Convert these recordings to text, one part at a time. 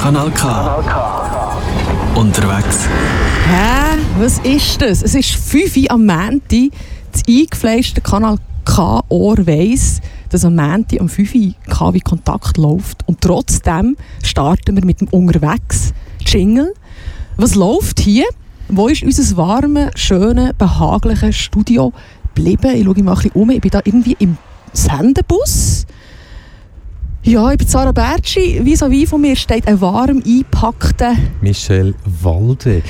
Kanal K. Unterwegs. Hä? Was ist das? Es ist 5 Uhr am Montag. Das eingefleischte Kanal K Ohr weiss, dass am Montag am 5 Uhr KW Kontakt läuft. Und trotzdem starten wir mit dem Unterwegs Jingle. Was läuft hier? Wo ist unser warmes, schönes, behagliches Studio geblieben? Ich schaue mal ein bisschen um. Ich bin da irgendwie im Sendebus. Ja, ich bin Sarah Bertschi. Vis-à-vis von mir steht ein warm eingepackter... Michel Walde.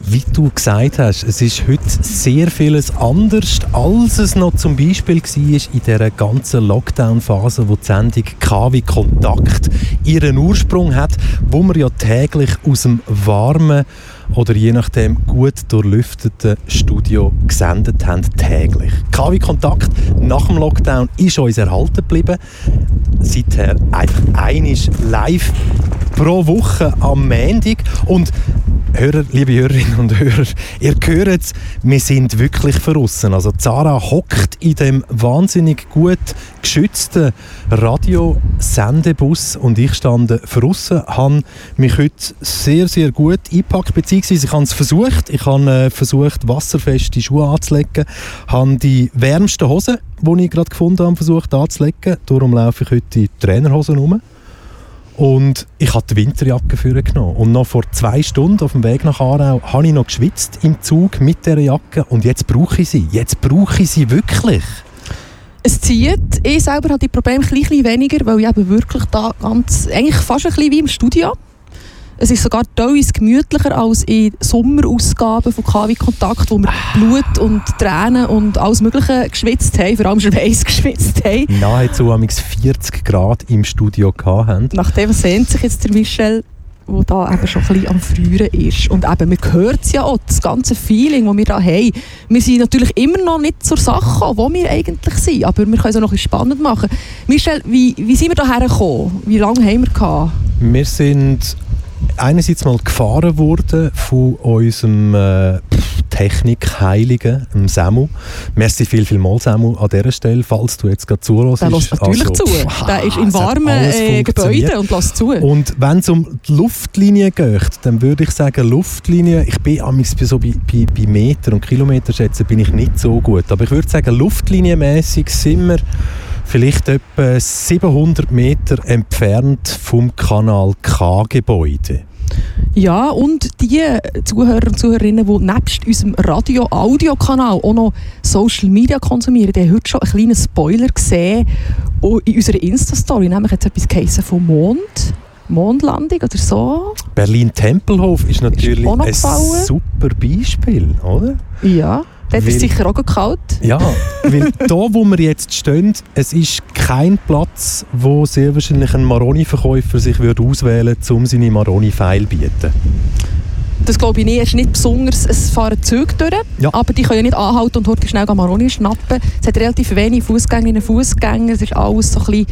Wie du gesagt hast, es ist heute sehr vieles anders, als es noch zum Beispiel war in dieser ganzen Lockdown-Phase, wo die Sendung KW Kontakt ihren Ursprung hat, wo wir ja täglich aus dem warmen oder je nachdem gut durchlüfteten Studio gesendet haben, täglich. KW Kontakt nach dem Lockdown ist uns erhalten geblieben. Seither einfach einisch live pro Woche am Montag und Hörer, liebe Hörerinnen und Hörer, ihr hört es, wir sind wirklich verrissen. Also Zara hockt in dem wahnsinnig gut geschützten Radiosendebus und ich stand verrissen, habe mich heute sehr, sehr gut eingepackt, beziehungsweise ich habe es versucht. Ich habe äh, versucht, wasserfeste Schuhe anzulegen, habe die wärmsten Hosen, die ich gerade gefunden habe, versucht anzulegen. Darum laufe ich heute in Trainerhosen herum. Und ich habe die Winterjacke für genommen. Und noch vor zwei Stunden auf dem Weg nach Aarau habe ich noch geschwitzt im Zug mit dieser Jacke. Und jetzt brauche ich sie. Jetzt brauche ich sie wirklich. Es zieht. Ich selber habe die Probleme ein bisschen weniger, weil ich eben wirklich da ganz, eigentlich fast ein bisschen wie im Studio es ist sogar teilweise gemütlicher als in Sommerausgaben von KW Kontakt, wo wir Blut und Tränen und alles Mögliche geschwitzt haben, vor allem Schweiß geschwitzt haben. Nahezu 40 Grad im Studio hatten. Nachdem sehnt sich jetzt der Michel wo da eben schon ein bisschen am Frühren ist. Und eben, man hört es ja auch, das ganze Feeling, das wir da haben. Wir sind natürlich immer noch nicht zur Sache wo wir eigentlich sind, aber wir können es auch noch ein bisschen spannend machen. Michel, wie, wie sind wir hierher gekommen? Wie lange haben wir gehabt? Wir sind einerseits mal gefahren worden von unserem äh, Technikheiligen, dem Samu. Merci viel, viel mal, Samu, an dieser Stelle, falls du jetzt gerade zuhörst. Der lässt natürlich also, zu. Pff, der ist in warmen äh, Gebäuden und lässt zu. Und wenn es um die Luftlinie geht, dann würde ich sagen, Luftlinie, ich bin so bei, bei, bei Meter und Kilometer schätzen, bin ich nicht so gut. Aber ich würde sagen, luftlinienmäßig sind wir vielleicht etwa 700 Meter entfernt vom Kanal K-Gebäude. Ja, und die Zuhörer und Zuhörerinnen, die nebst unserem Radio-Audio-Kanal auch noch Social Media konsumieren, die haben heute schon einen kleinen Spoiler gesehen in unserer Insta-Story, nämlich jetzt etwas geheißen vom Mond. Mondlandung oder so. Berlin-Tempelhof ist natürlich ist ein super Beispiel, oder? Ja. Dort ist sicher auch kalt. Ja, weil da, wo wir jetzt stehen, es ist kein Platz, wo sehr wahrscheinlich ein Maroni-Verkäufer sich würde auswählen würde, um seine Maroni-Feil zu bieten. Das glaube ich nicht. Es ist nicht besonders, es fahren Züge durch, ja. aber die können ja nicht anhalten und heute schnell Maroni schnappen. Es hat relativ wenig Fußgängerinnen und Fußgänger. Es ist alles so ein bisschen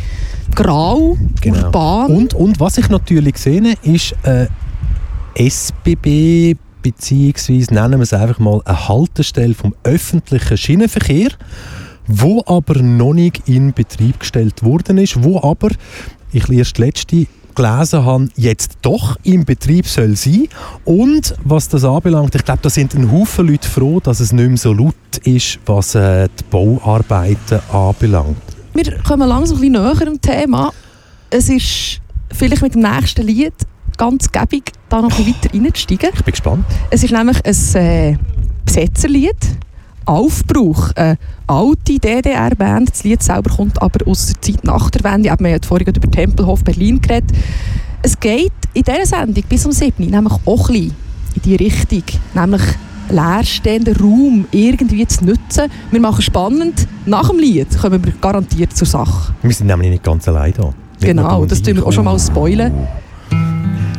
grau, genau. urban. Und, und was ich natürlich sehe, ist äh, SBB beziehungsweise nennen wir es einfach mal eine Haltestelle vom öffentlichen Schienenverkehr, wo aber noch nicht in Betrieb gestellt worden ist, wo aber, ich erst letzte gelesen habe, jetzt doch im Betrieb soll sein. Und was das anbelangt, ich glaube, da sind ein Haufen Leute froh, dass es nicht mehr so laut ist, was äh, die Bauarbeiten anbelangt. Wir kommen langsam ein bisschen näher am Thema. Es ist vielleicht mit dem nächsten Lied ganz gäbig, da noch ein weiter reinzusteigen. Ich bin gespannt. Es ist nämlich ein äh, Besetzerlied. Aufbruch, eine alte DDR-Band. Das Lied selber kommt aber aus der Zeit nach der Wende. Wir haben vorhin über Tempelhof Berlin geredet. Es geht in dieser Sendung bis um 7 nämlich auch ein bisschen in die Richtung, nämlich leerstehenden Raum irgendwie zu nutzen. Wir machen spannend. Nach dem Lied kommen wir garantiert zur Sache. Wir sind nämlich nicht ganz allein hier. Genau, das tun wir auch schon mal spoilen.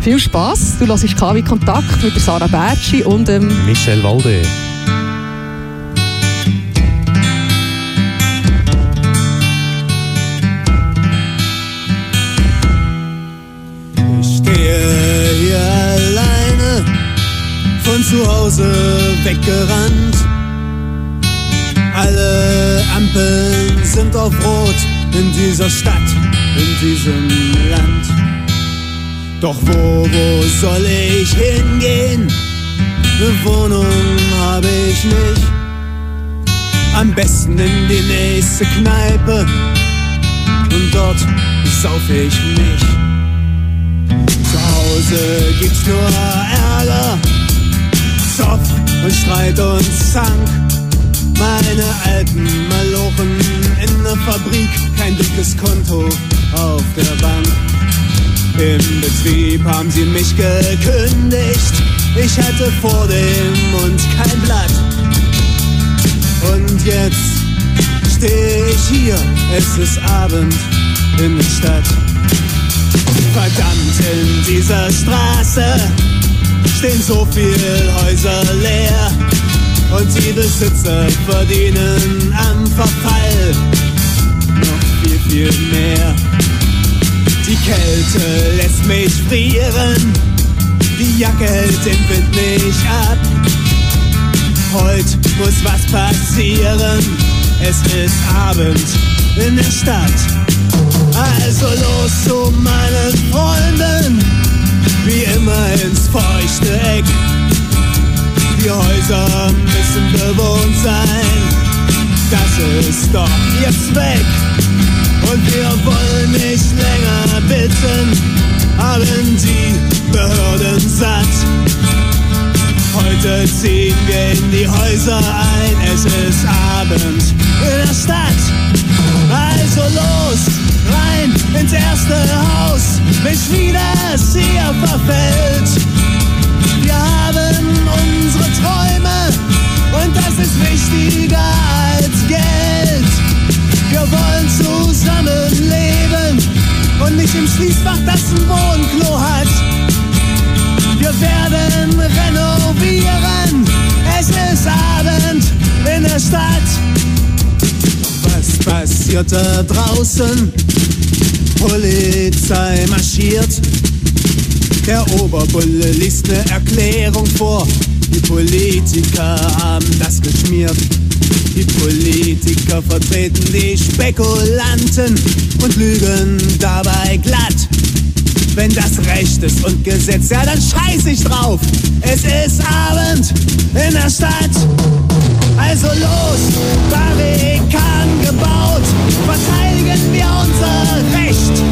Viel Spaß. Du hörst KW Kontakt mit der Sarah Bertschi und ähm, Michel Walde. Ich stehe hier alleine von zu Hause weggerannt. Alle Ampeln sind auf Rot in dieser Stadt, in diesem Land. Doch wo, wo soll ich hingehen? Eine Wohnung habe ich nicht. Am besten in die nächste Kneipe und dort sauf ich mich. Zu Hause gibt's nur Ärger, Zoff und Streit und Zank. Meine alten Malochen in der Fabrik, kein dickes Konto auf der Bank. Im Betrieb haben sie mich gekündigt, ich hatte vor dem Mund kein Blatt. Und jetzt steh ich hier, es ist Abend in der Stadt. Verdammt, in dieser Straße stehen so viele Häuser leer. Und die Besitzer verdienen am Verfall noch viel, viel mehr. Die Kälte lässt mich frieren, die Jacke hält den Wind nicht ab. Heute muss was passieren, es ist Abend in der Stadt. Also los zu meinen Freunden, wie immer ins feuchte Eck. Die Häuser müssen bewohnt sein, das ist doch jetzt weg. Und wir wollen nicht länger bitten, haben die Behörden satt. Heute ziehen wir in die Häuser ein, es ist Abend in der Stadt. Also los, rein ins erste Haus, bis wieder hier verfällt. Wir haben unsere Träume und das ist wichtiger als Geld. Wir wollen zusammen leben und nicht im Schließfach, das ein Wohnklo hat. Wir werden renovieren, es ist Abend in der Stadt. Was passiert da draußen? Polizei marschiert. Der Oberbulle liest eine Erklärung vor. Die Politiker haben das geschmiert. Die Politiker vertreten die Spekulanten und lügen dabei glatt. Wenn das Recht ist und Gesetz, ja dann scheiß ich drauf. Es ist Abend in der Stadt. Also los, Barrikaden gebaut, verteidigen wir unser Recht.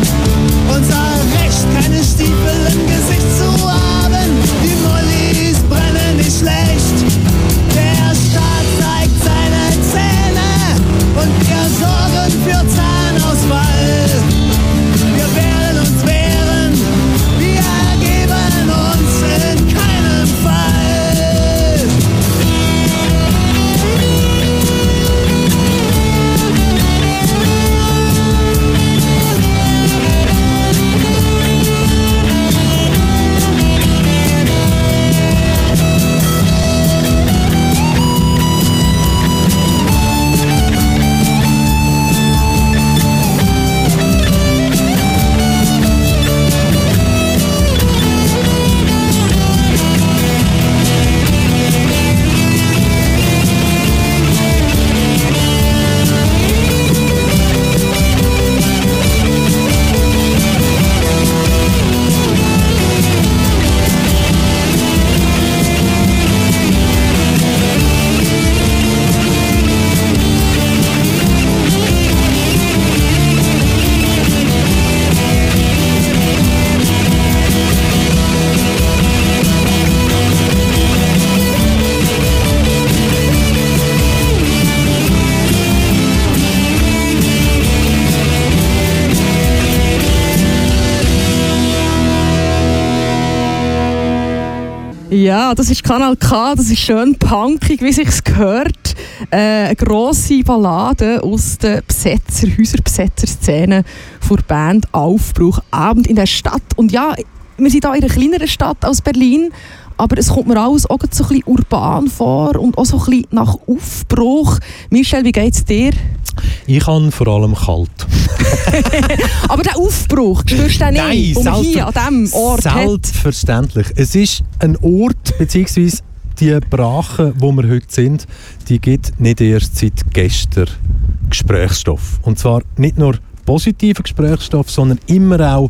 Unser Recht, keine Stiefel im Gesicht zu haben. Die Mollis brennen nicht schlecht. Und wir sorgen für Zahnausfall. Das ist Kanal K, das ist schön punkig, wie sich's gehört. Äh, eine grosse Ballade aus der Besetzer, Häuserbesetzer-Szene vor der Band Aufbruch. Abend in der Stadt. Und ja, wir sind hier in einer kleineren Stadt als Berlin, aber es kommt mir alles auch so ein bisschen urban vor und auch so ein bisschen nach Aufbruch. Michel, wie geht's dir? Ich habe vor allem kalt. Aber der Aufbruch, spürst du den nicht, Nein, man hier an diesem Ort hat? Selbstverständlich. Es ist ein Ort, beziehungsweise die Brache, wo wir heute sind, die gibt nicht erst seit gestern Gesprächsstoff. Und zwar nicht nur positiven Gesprächsstoff, sondern immer auch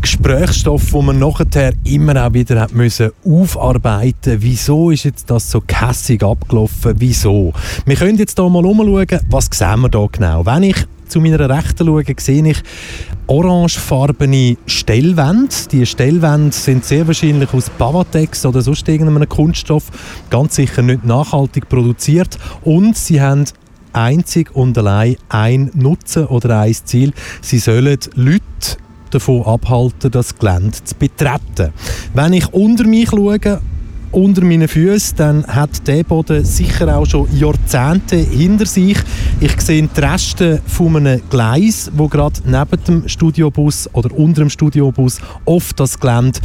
Gesprächsstoff, wo man nachher immer auch wieder hat müssen aufarbeiten. Wieso ist jetzt das so kässig abgelaufen? Wieso? Wir können jetzt hier mal umschauen, was sehen wir da genau. Wenn ich zu meiner Rechten schaue, sehe ich orangefarbene Stellwände. Die Stellwände sind sehr wahrscheinlich aus Pavatex oder sonst irgendeinem Kunststoff, ganz sicher nicht nachhaltig produziert und sie haben einzig und allein ein Nutzen oder ein Ziel. Sie sollen Leute davon abhalten, das Gelände zu betreten. Wenn ich unter mich schaue, unter meinen Füßen, dann hat der Boden sicher auch schon Jahrzehnte hinter sich. Ich sehe die Reste von einem Gleis, wo gerade neben dem Studiobus oder unter dem Studiobus auf das Gelände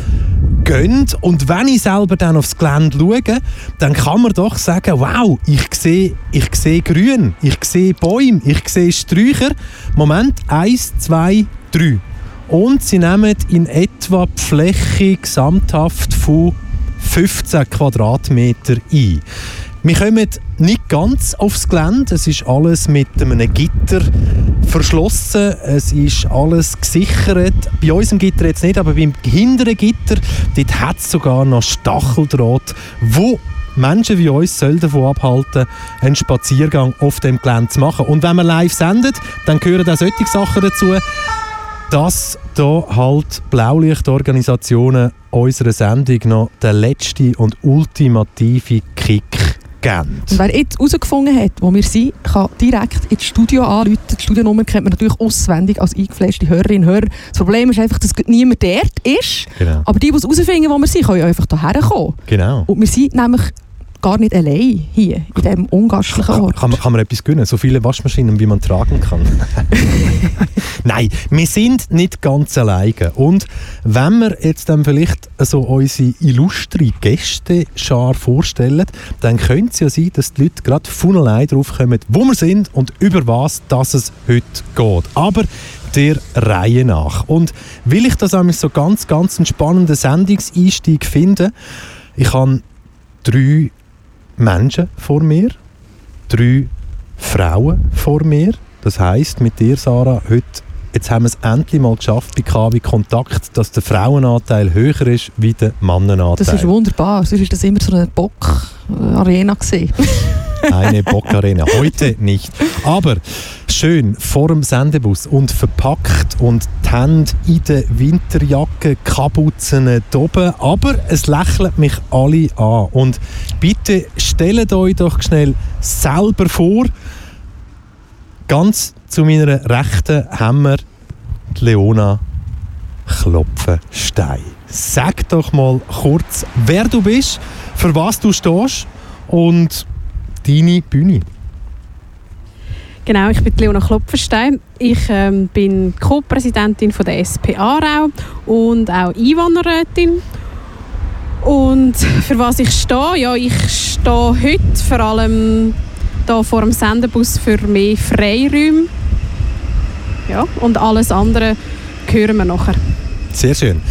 geht. Und wenn ich selber dann aufs Gelände schaue, dann kann man doch sagen, wow, ich sehe, ich sehe Grün, ich sehe Bäume, ich sehe Sträucher. Moment, eins, zwei, drei. Und sie nehmen in etwa die Fläche gesamthaft von 15 Quadratmeter ein. Wir kommen nicht ganz aufs Gelände. Es ist alles mit einem Gitter verschlossen. Es ist alles gesichert. Bei unserem Gitter jetzt nicht, aber beim hinteren Gitter dort hat es sogar noch Stacheldraht, wo Menschen wie uns sollen davon abhalten, einen Spaziergang auf dem Gelände zu machen. Und wenn man live sendet, dann gehören auch solche Sachen dazu, dass da halt Blaulichtorganisationen unserer Sendung noch den letzten und ultimativen Kick geben. Und wer jetzt herausgefunden hat, wo wir sind, kann direkt ins Studio anrufen. Die Studionummer kennt man natürlich auswendig als eingefleischte Hörerinnen und Hörer. Das Problem ist einfach, dass niemand dort ist. Genau. Aber die, die herausfinden, wo wir sind, können ja einfach hierher kommen. Genau. Und wir sind nämlich gar nicht allein hier, in diesem ungastlichen Ort. Kann, kann, kann man etwas gönnen? So viele Waschmaschinen, wie man tragen kann. Nein, wir sind nicht ganz alleine. Und wenn wir jetzt dann vielleicht so unsere illustre Gäste-Schar vorstellen, dann könnte es ja sein, dass die Leute gerade von allein drauf kommen, wo wir sind und über was dass es heute geht. Aber der Reihe nach. Und will ich das nämlich so ganz, ganz einen spannenden Sendungseinstieg finde, ich habe drei Menschen vor mir, drei Frauen vor mir. Das heißt mit dir, Sarah, heute Jetzt haben wir es endlich mal geschafft bei KW Kontakt, dass der Frauenanteil höher ist wie der Mannenanteil. Das ist wunderbar. Sonst war das immer so eine Bock-Arena. eine Bockarena. Heute nicht. Aber schön vor dem Sendebus und verpackt und die Hände in der Winterjacke, Kapuzen oben. Aber es lächeln mich alle an. Und bitte stellt euch doch schnell selber vor, ganz zu meiner Rechten haben wir Leona Klopfenstein. Sag doch mal kurz, wer du bist, für was du stehst und deine Bühne. Genau, ich bin Leona Klopfenstein. Ich ähm, bin Co-Präsidentin der SP Aarau und auch Einwanderrätin. Und für was ich stehe? Ja, ich stehe heute vor allem hier vor dem Sendebus für mehr Freiräume. Ja, und alles andere hören wir nachher. Sehr schön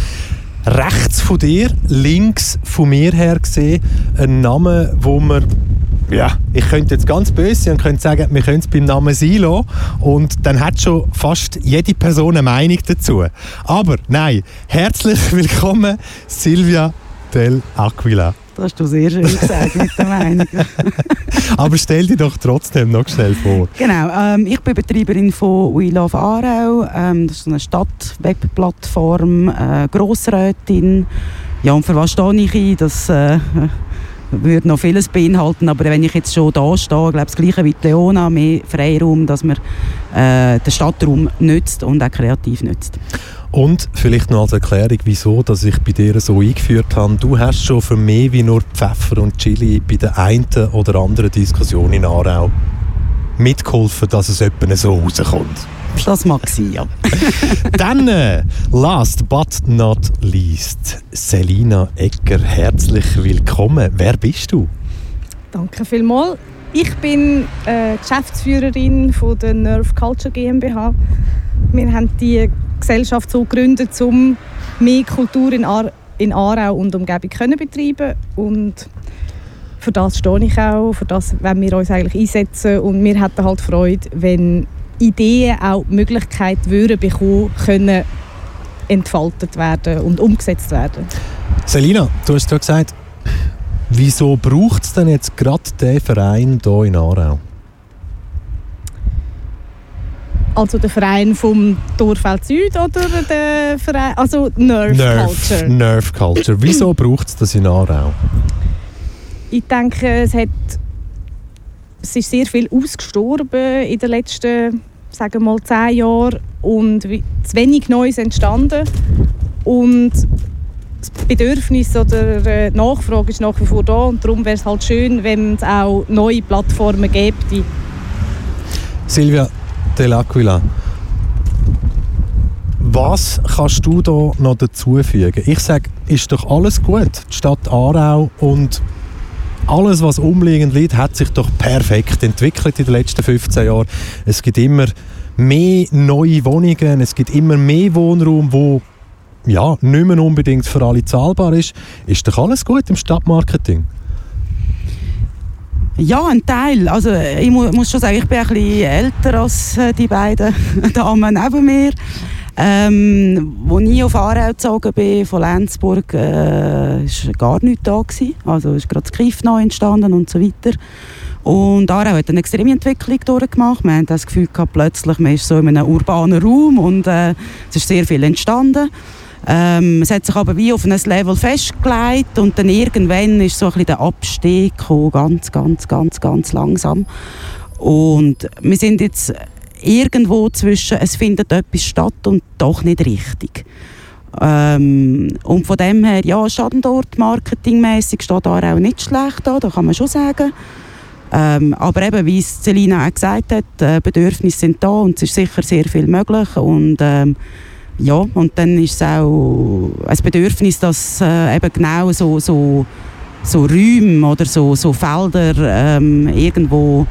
rechts von dir, links von mir her gesehen, ein Name, wo man ja, ich könnte jetzt ganz böse sein und könnte sagen, wir können es beim Namen sein lassen. Und dann hat schon fast jede Person eine Meinung dazu. Aber nein, herzlich willkommen, Silvia Del Aquila. Das hast du sehr schön gesagt mit der Meinung. Aber stell dich doch trotzdem noch schnell vor. Genau, ähm, ich bin Betreiberin von We Love Aarau. Ähm, das ist eine Stadt-Webplattform, äh, Grossrätin. Ja, und für was stehe ich ein? Das äh, würde noch vieles beinhalten, aber wenn ich jetzt schon da stehe, glaube das Gleiche wie Leona, mehr Freiraum, dass man äh, den Stadtraum nützt und auch kreativ nützt. Und vielleicht noch als Erklärung, wieso dass ich bei dir so eingeführt habe. Du hast schon für mehr wie nur Pfeffer und Chili bei der einen oder anderen Diskussion in Aarau mitgeholfen, dass es etwa so rauskommt. Das mag sein, ja. Dann, äh, last but not least, Selina Ecker, herzlich willkommen. Wer bist du? Danke vielmals. Ich bin äh, Geschäftsführerin von der Nerve Culture GmbH. Wir haben die Gesellschaft so gegründet, um mehr Kultur in, Ar in Aarau und Umgebung können betreiben und für das stehe ich auch, für das wollen wir uns eigentlich einsetzen und wir hätten halt Freude, wenn Ideen auch die Möglichkeit würden bekommen, können entfaltet werden und umgesetzt werden. Selina, du hast ja gesagt, wieso braucht es denn jetzt gerade den Verein hier in Aarau? Also der Verein vom Dorfeld Süd oder der Verein, also Nerve, Nerve, Culture? Nerve Culture. Wieso braucht es das in Aarau? Ich denke, es, hat, es ist sehr viel ausgestorben in den letzten, sagen wir mal, zehn Jahren und zu wenig Neues entstanden. Und das Bedürfnis oder äh, die Nachfrage ist nach wie vor da und darum wäre es halt schön, wenn es auch neue Plattformen gäbe. Silvia Dell'Aquila, was kannst du da noch dazufügen? Ich sage, ist doch alles gut. Die Stadt Aarau und alles, was umliegend liegt, hat sich doch perfekt entwickelt in den letzten 15 Jahren. Es gibt immer mehr neue Wohnungen, es gibt immer mehr Wohnraum, wo ja, nicht mehr unbedingt für alle zahlbar ist. Ist doch alles gut im Stadtmarketing? Ja, ein Teil. Also ich mu muss schon sagen, ich bin ein bisschen älter als äh, die beiden Damen neben mir. Ähm, als ich auf Aarau gezogen bin, von Lenzburg, äh, gar nichts da. Gewesen. Also ist gerade das Kiff neu entstanden und so weiter. Und Aarau hat eine extreme Entwicklung durchgemacht. Wir haben das Gefühl gehabt, plötzlich man ist so in einem urbanen Raum und äh, es ist sehr viel entstanden. Ähm, es hat sich aber wie auf ein Level festgelegt und dann irgendwann ist so ein bisschen der Abstieg gekommen, ganz, ganz, ganz, ganz langsam. Und wir sind jetzt irgendwo zwischen, es findet etwas statt und doch nicht richtig. Ähm, und von dem her, ja, Standort marketingmäßig steht da auch nicht schlecht da, da kann man schon sagen. Ähm, aber eben, wie es Celina auch gesagt hat, äh, Bedürfnisse sind da und es ist sicher sehr viel möglich und ähm, ja, und dann ist es auch ein Bedürfnis, dass äh, eben genau so, so, so Räume oder so, so Felder ähm, irgendwo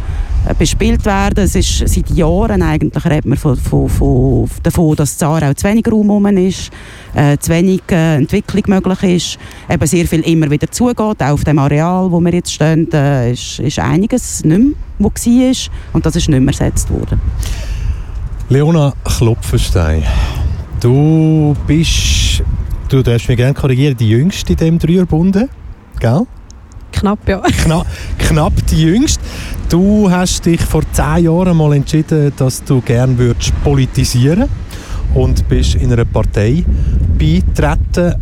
bespielt werden. Es ist seit Jahren eigentlich redet man von, von, von, davon, dass in Aarau zu wenig Raum rum ist, äh, zu wenig äh, Entwicklung möglich ist, eben sehr viel immer wieder zugeht. Auch auf dem Areal, wo wir jetzt stehen, äh, ist, ist einiges nicht mehr, was war und das ist nicht mehr ersetzt worden. Leona Klopfenstein, du bist, du darfst mich gerne korrigieren, die Jüngste in diesem Dreierbunde, gell? Knapp, ja. Kna knapp die Jüngste. Du hast dich vor zehn Jahren mal entschieden, dass du gerne würdest politisieren und bist in einer Partei beitreten.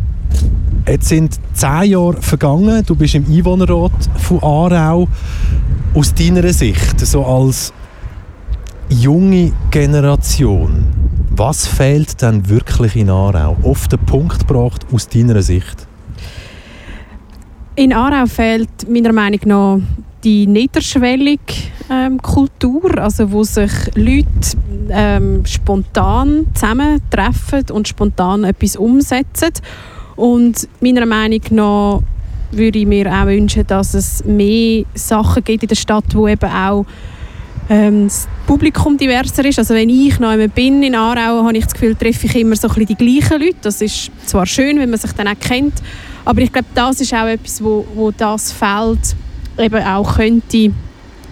Jetzt sind zehn Jahre vergangen, du bist im Einwohnerrat von Aarau. Aus deiner Sicht, so als junge Generation, was fehlt denn wirklich in Aarau? Auf den Punkt gebracht aus deiner Sicht. In Aarau fehlt meiner Meinung nach die niederschwellige ähm, Kultur, also wo sich Leute ähm, spontan zusammentreffen und spontan etwas umsetzen. Und meiner Meinung nach würde ich mir auch wünschen, dass es mehr Sachen gibt in der Stadt, wo eben auch ähm, das Publikum diverser ist. Also wenn ich noch bin in Aarau, habe ich das Gefühl, treffe ich immer so ein bisschen die gleichen Leute. Das ist zwar schön, wenn man sich dann auch kennt, aber ich glaube, das ist auch etwas, wo, wo das Feld eben auch könnte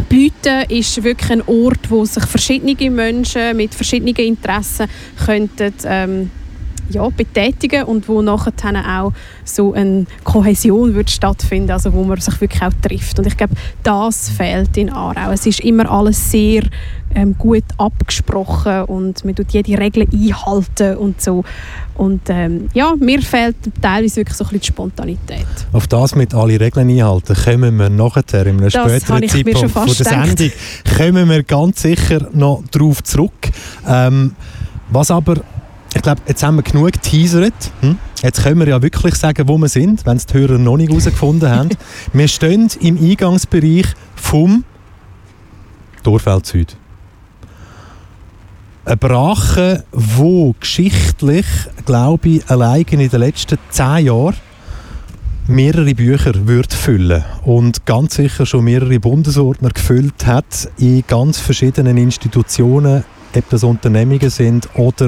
bieten, ist wirklich ein Ort, wo sich verschiedene Menschen mit verschiedenen Interessen könnten ähm, ja, betätigen und wo nachher auch so eine Kohäsion wird stattfinden, also wo man sich wirklich auch trifft. Und ich glaube, das fehlt in Aarau. Es ist immer alles sehr ähm, gut abgesprochen und man tut jede Regel einhalten und so. Und ähm, ja, mir fehlt teilweise wirklich so ein bisschen die Spontanität. Auf das mit alle Regeln einhalten, kommen wir nachher in einem Das späteren Zeitpunkt von der gedacht. Sendung kommen wir ganz sicher noch darauf zurück. Ähm, was aber, ich glaube, jetzt haben wir genug geteasert. Hm? Jetzt können wir ja wirklich sagen, wo wir sind, wenn es die Hörer noch nicht herausgefunden haben. wir stehen im Eingangsbereich vom Dorfeld Süd. Eine Brache, wo geschichtlich, glaube ich, allein in den letzten zehn Jahren mehrere Bücher wird füllen und ganz sicher schon mehrere Bundesordner gefüllt hat in ganz verschiedenen Institutionen, ob das Unternehmungen sind oder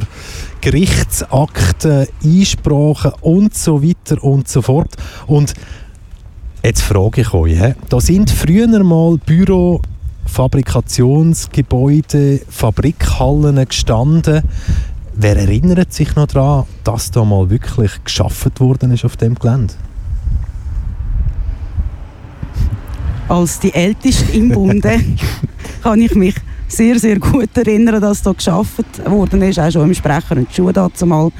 Gerichtsakten, Einsprachen und so weiter und so fort. Und jetzt frage ich euch, da sind früher mal Büro Fabrikationsgebäude, Fabrikhallen gestanden. Wer erinnert sich noch daran, dass da mal wirklich geschafft worden ist auf dem Gelände? Als die Älteste im Bunde kann ich mich sehr, sehr gut erinnern, dass da geschafft worden ist, auch schon im Sprecher und Schuh dazu mal.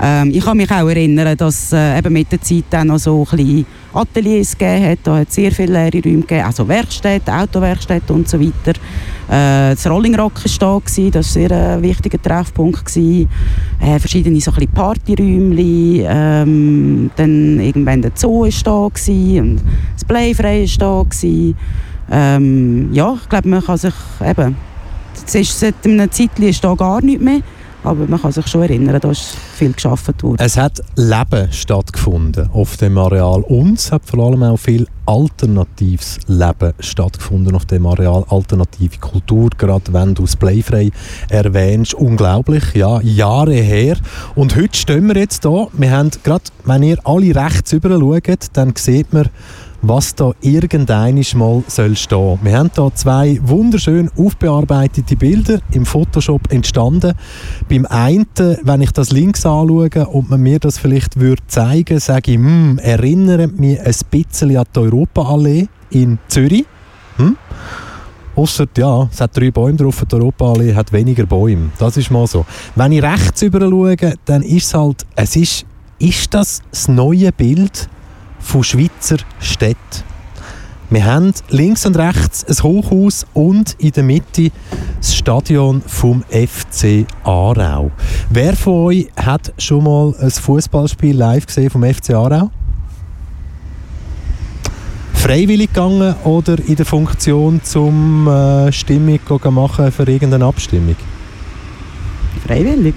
Ähm, ich kann mich auch erinnern, dass äh, eben mit der Zeit dann noch so ein Ateliers gegeben hat. Da hat es sehr viele leere Räume gegeben, also Werkstätten, Autowerkstätten und so weiter. Äh, das Rolling Rock war da, gewesen, das war ein sehr äh, wichtiger Treffpunkt. Äh, verschiedene so Partyräume, ähm, dann irgendwann der Zoo war da gewesen, und das Playfrei war da. Gewesen. Ähm, ja, ich glaube, man kann sich eben, es ist seit einer Zeit ist da gar nicht mehr, aber man kann sich schon erinnern, da ist viel geschaffen worden. Es hat Leben stattgefunden auf dem Areal und es hat vor allem auch viel alternatives Leben stattgefunden auf dem Areal, alternative Kultur, gerade wenn du das Playfrei erwähnst, unglaublich, ja, Jahre her. Und heute stehen wir jetzt da, wir haben gerade, wenn ihr alle rechts rüber schaut, dann sieht man was da irgendeinisch mal soll stehen. Wir haben da zwei wunderschön aufbearbeitete Bilder im Photoshop entstanden. Beim einen, wenn ich das links anschaue und man mir das vielleicht würde zeigen, sage ich, hm, erinnert mich ein bisschen an die Europaallee in Zürich. Hm? Ausser, ja, es hat drei Bäume drauf, die Europaallee hat weniger Bäume. Das ist mal so. Wenn ich rechts rüber schaue, dann ist es halt, es ist, ist das das neue Bild von Schweizer Städten. Wir haben links und rechts ein Hochhaus und in der Mitte das Stadion vom FC Aarau. Wer von euch hat schon mal ein Fußballspiel live gesehen vom FC Aarau? Freiwillig gegangen oder in der Funktion zum äh, Stimmung machen für irgendeine Abstimmung? Freiwillig.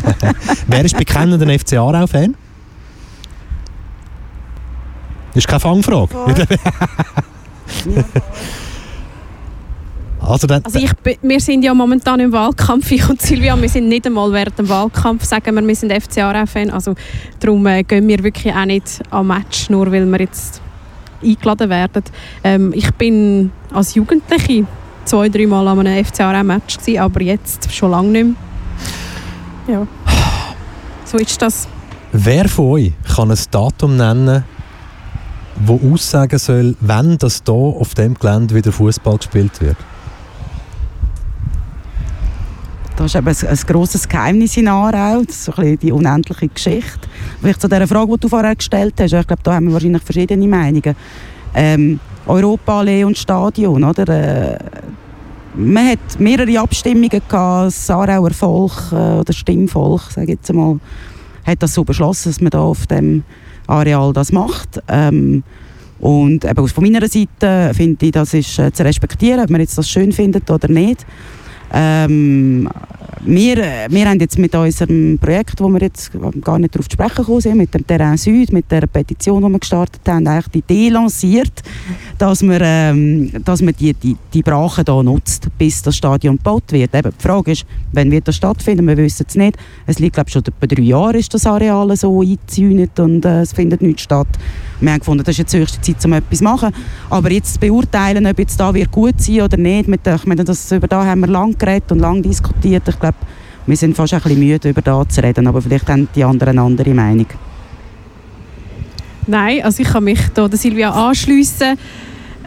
Wer ist bekennender FC Aarau-Fan? Das ist keine Fangfrage. also, dann, also ich, wir sind ja momentan im Wahlkampf, ich und Silvia, wir sind nicht einmal während dem Wahlkampf, sagen wir, wir sind FCA-Fan, also darum äh, gehen wir wirklich auch nicht am Match, nur weil wir jetzt eingeladen werden. Ähm, ich bin als Jugendliche zwei, dreimal an einem FCA-Match aber jetzt schon lange nicht mehr. Ja. So ist das. Wer von euch kann ein Datum nennen, wo aussagen soll, wenn das hier auf dem Gelände wieder Fußball gespielt wird? Das ist eben ein, ein grosses Geheimnis in Aarau, so ein die unendliche Geschichte. Vielleicht zu dieser Frage, die du vorher gestellt hast, ich glaube, da haben wir wahrscheinlich verschiedene Meinungen. Ähm, Europaallee und Stadion, oder? Äh, man hat mehrere Abstimmungen gehabt, das Aarauer Volk äh, oder Stimmvolk, sage ich jetzt mal, hat das so beschlossen, dass man da auf dem Areal das macht. Ähm, und eben von meiner Seite finde ich, das ist äh, zu respektieren, ob man jetzt das schön findet oder nicht. Ähm, wir, wir haben jetzt mit unserem Projekt, wo wir jetzt gar nicht darauf zu sprechen gekommen sind, mit dem Terrain Süd, mit der Petition, die wir gestartet haben, eigentlich die Idee lanciert, dass man, ähm, dass man die, die, die Brache hier nutzt, bis das Stadion gebaut wird. Eben, die Frage ist, wann wird das stattfinden? Wir wissen es nicht. Es liegt, glaube ich, schon etwa drei Jahre ist das Areal so eingezäunt und äh, es findet nichts statt. Wir haben gefunden, das ist jetzt höchste Zeit, um etwas zu machen. Aber jetzt zu beurteilen, ob jetzt da wird gut sein oder nicht, mit, ich meine, das, über da haben wir lang geredet und lang diskutiert. Ich glaube, wir sind fast ein bisschen müde, über das zu reden, aber vielleicht haben die anderen eine andere Meinung. Nein, also ich kann mich da der Silvia anschliessen.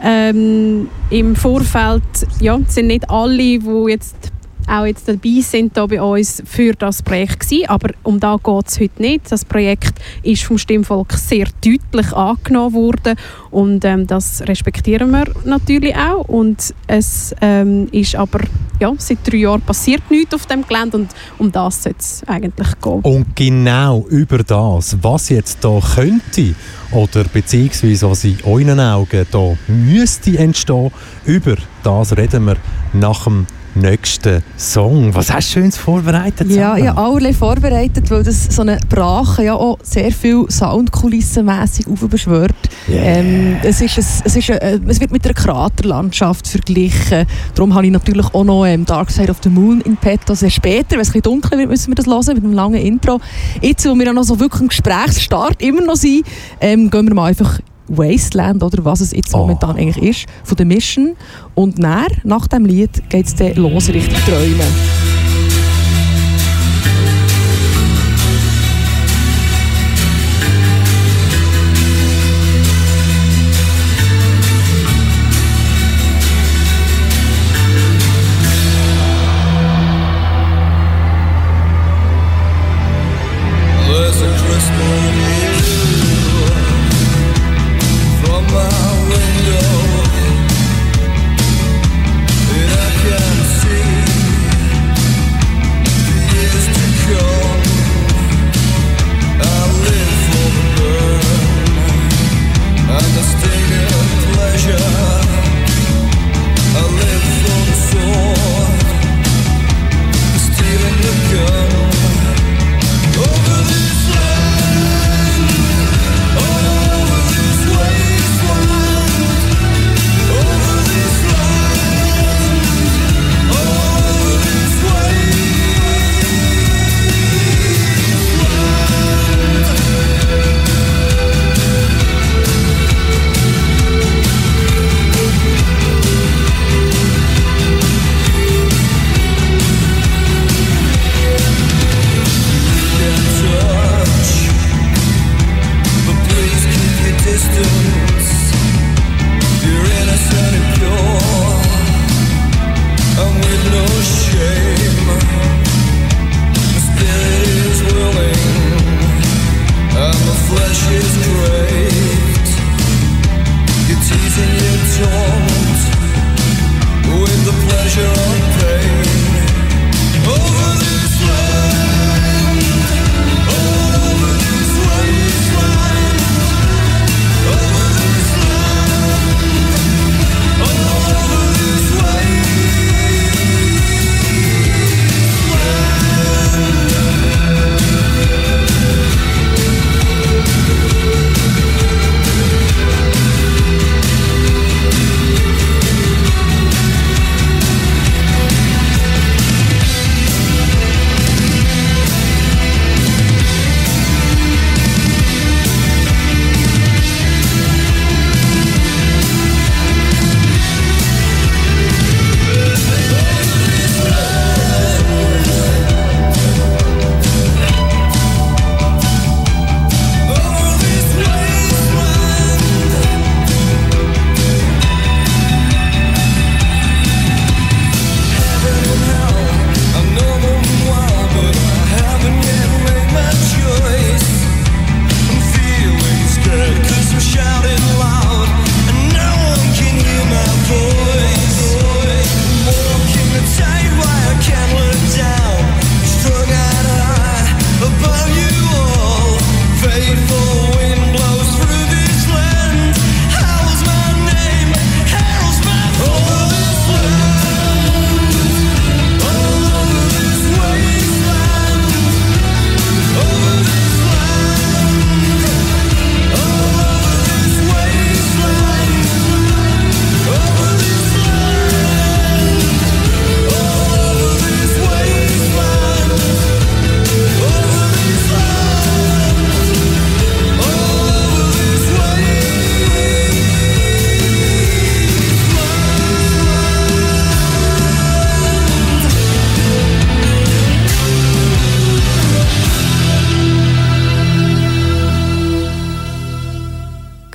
Ähm, Im Vorfeld ja, sind nicht alle, die jetzt auch jetzt dabei sind hier bei uns für das Projekt gewesen. Aber um da geht es heute nicht. Das Projekt ist vom Stimmvolk sehr deutlich angenommen worden und ähm, das respektieren wir natürlich auch. Und es ähm, ist aber ja, seit drei Jahren passiert nichts auf dem Gelände und um das soll es eigentlich gehen. Und genau über das, was jetzt da könnte oder beziehungsweise was in euren Augen da müsste entstehen, über das reden wir nach dem nächsten Song. Was hast du Schönes vorbereitet? Ja, ich habe allerlei vorbereitet, weil das so eine Brache ja auch sehr viel Soundkulissenmässig aufbeschwört. Yeah. Ähm, es, ist ein, es, ist ein, es wird mit einer Kraterlandschaft verglichen. Darum habe ich natürlich auch noch ähm, Dark Side of the Moon in petto. Sehr später, wenn es ein bisschen dunkler wird, müssen wir das hören mit einem langen Intro. Jetzt, wo wir ja noch so wirklich im Gesprächsstart immer noch sind, ähm, gehen wir mal einfach Wasteland, oder was es jetzt Oh. momentan eigentlich ist, von der Mission. Und nach, nach dem Lied geht es dann los Richtung Träumen.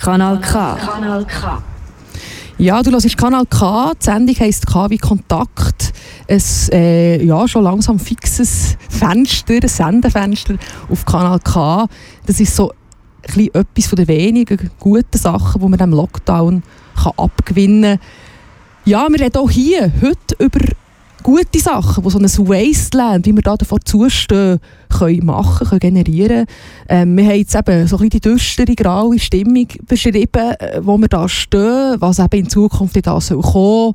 Kanal K. Ja, du hörst Kanal K. Die Sendung heisst K wie Kontakt. Ein äh, ja, schon langsam fixes Fenster, ein Sendefenster auf Kanal K. Das ist so ein etwas von den wenigen guten Sachen, die man dem Lockdown kann abgewinnen kann. Ja, wir reden auch hier heute über gute Sachen, die so ein Wasteland, wie wir da davor zustehen, können machen, können generieren. Ähm, wir haben jetzt eben so ein die düstere, graue Stimmung beschrieben, äh, wo wir da stehen, was eben in Zukunft da soll kommen.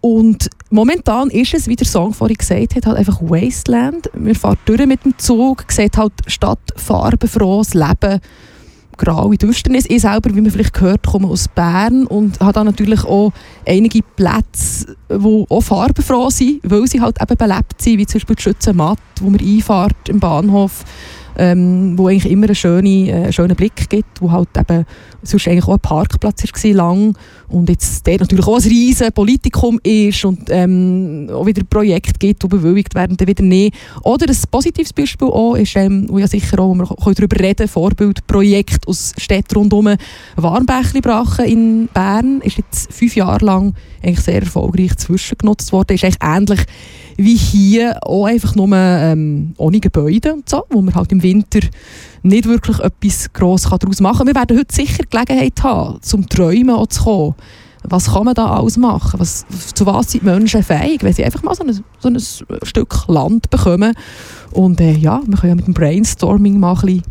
Und momentan ist es, wie der Song vorhin gesagt hat, halt einfach Wasteland. Wir fahren durch mit dem Zug, sieht halt Stadt farbenfrohes Leben, graue Düsternis. Ich selber, wie man vielleicht gehört, komme aus Bern und habe da natürlich auch einige Plätze, die auch farbenfroh sind, weil sie halt eben belebt sind, wie zum Beispiel die Schützenmatt, wo man einfahrt im Bahnhof ähm, wo eigentlich immer einen schönen, äh, schönen Blick gibt, wo halt eben sonst eigentlich auch ein Parkplatz war lang und jetzt der natürlich auch ein riesen Politikum ist und ähm, auch wieder Projekte gibt, die bewilligt werden, dann wieder nicht. Oder ein positives Beispiel auch ist, ähm, wo ja sicher auch, wo wir können darüber reden Vorbildprojekt aus Städten rundum Warmbächli Brachen in Bern ist jetzt fünf Jahre lang eigentlich sehr erfolgreich zwischengenutzt worden. Ist eigentlich ähnlich wie hier auch einfach nur ähm, ohne Gebäude und so, wo man halt im Winter nicht wirklich etwas Grosses daraus machen kann. Wir werden heute sicher Gelegenheit haben, zum Träumen zu kommen. Was kann man da alles machen? Was, zu was sind die Menschen fähig, wenn sie einfach mal so ein, so ein Stück Land bekommen? Und äh, ja, wir können ja mit dem Brainstorming mal ein bisschen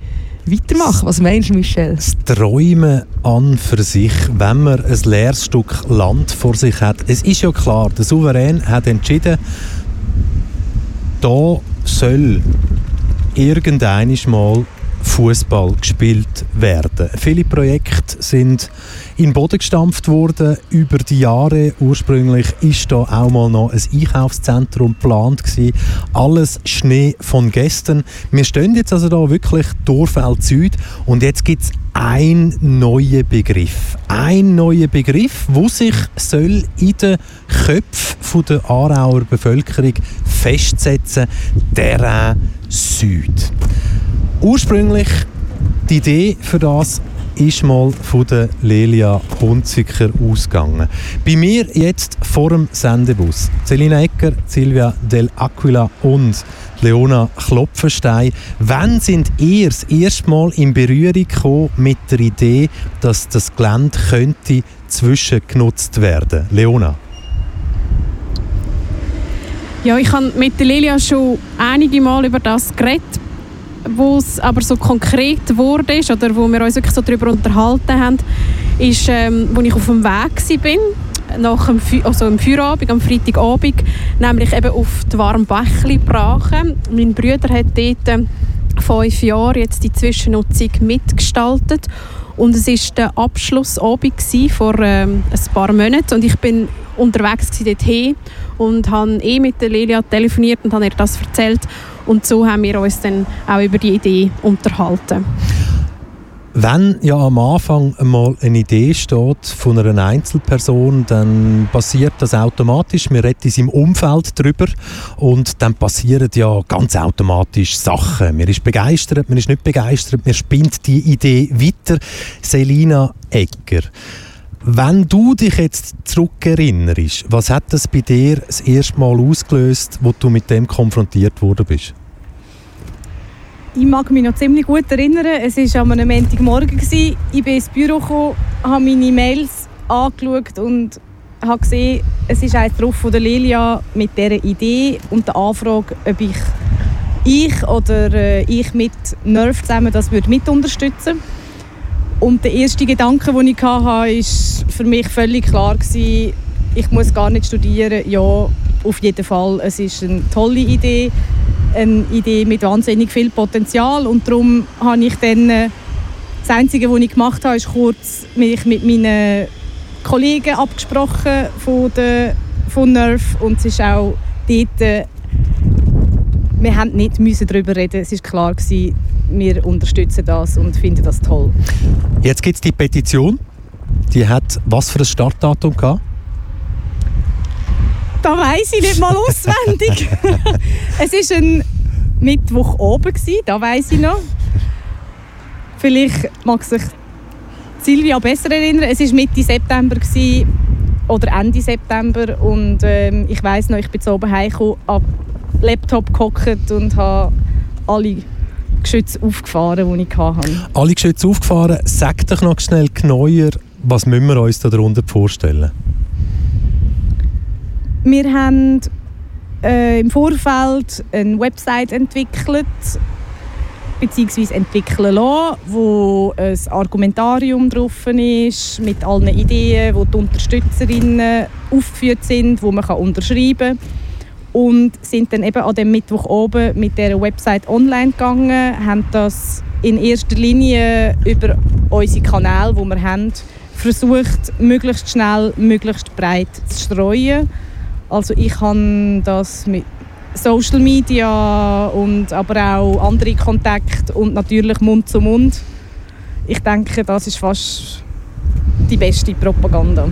weitermachen. Was meinst du, Michel? Das Träumen an für sich, wenn man ein leeres Stück Land vor sich hat. Es ist ja klar, der Souverän hat entschieden, da soll irgendeinisch mal Fußball gespielt werden. Viele Projekte sind in den Boden gestampft worden über die Jahre. Ursprünglich ist da auch mal noch ein Einkaufszentrum geplant gewesen. Alles Schnee von gestern. Wir stehen jetzt also da wirklich Dorfeld Süd und jetzt gibt es ein neuer Begriff. Ein neuer Begriff, wo sich soll in den Köpfen der Aarauer Bevölkerung festsetzen, der Süd. Ursprünglich die Idee für das ist mal von der Lelia Hunziker ausgegangen. Bei mir jetzt vor dem Sendebus Celina Ecker, Silvia Del Aquila und Leona Klopfenstein. Wann sind ihr das erste Mal in Berührung gekommen mit der Idee, dass das Gelände könnte zwischengenutzt werden? Leona? Ja, ich habe mit der Lilia schon einige Mal über das geredet, wo es aber so konkret wurde oder wo wir uns wirklich so darüber unterhalten haben, ist, ähm, wo ich auf dem Weg war, nach dem, also am Feierabend, am Freitagabend, nämlich eben auf die Warmbächli Brache. Mein Bruder hat dort äh, fünf Jahre jetzt die Zwischennutzung mitgestaltet und es war der Abschlussabend vor ähm, ein paar Monaten und ich bin unterwegs dorthin und habe eh mit der Lilia telefoniert und habe ihr das erzählt und so haben wir uns dann auch über die Idee unterhalten. Wenn ja am Anfang einmal eine Idee steht von einer Einzelperson, dann passiert das automatisch. Wir reden im Umfeld darüber und dann passieren ja ganz automatisch Sachen. Man ist begeistert, man ist nicht begeistert, man spinnt die Idee weiter. Selina Egger, wenn du dich jetzt zurückerinnerst, was hat das bei dir das erste Mal ausgelöst, wo du mit dem konfrontiert worden bist? Ich mag mich noch ziemlich gut erinnern. Es war am Montagmorgen. Ich bin ins Büro gekommen, habe meine Mails angeschaut und habe gesehen, es ist eins drauf von der Lilia mit dieser Idee und der Anfrage, ob ich, ich oder äh, ich mit Nerv zusammen das würde mit unterstützen Und der erste Gedanke, den ich hatte, war für mich völlig klar, gewesen, ich muss gar nicht studieren. Ja, auf jeden Fall. Es ist eine tolle Idee eine Idee mit wahnsinnig viel Potenzial und darum habe ich dann äh, das Einzige, was ich gemacht habe, ist kurz mich mit meinen Kollegen abgesprochen von, der, von Nerf und es ist auch dort, äh, wir haben nicht darüber reden, es ist klar wir unterstützen das und finden das toll. Jetzt gibt es die Petition, die hat was für ein Startdatum gehabt? Da weiß ich nicht mal auswendig. es war ein Mittwoch oben, da weiß ich noch. Vielleicht mag sich Silvia besser erinnern. Es war Mitte September gewesen, oder Ende September und ähm, ich weiß noch, ich bin zu oben heimgekommen, am Laptop gehockt und habe alle Geschütze aufgefahren, die ich hatte. Alle Geschütze aufgefahren. Sag doch noch schnell genauer, was müssen wir uns darunter vorstellen? Wir haben äh, im Vorfeld eine Website entwickelt bzw. entwickeln lassen, wo ein Argumentarium drauf ist mit allen Ideen, wo die Unterstützerinnen aufgeführt sind, wo man unterschreiben kann und sind dann eben an dem Mittwoch oben mit der Website online gegangen, haben das in erster Linie über unsere Kanäle, wo wir haben, versucht möglichst schnell, möglichst breit zu streuen also ich habe das mit Social Media und aber auch andere Kontakte und natürlich Mund zu Mund. Ich denke, das ist fast die beste Propaganda.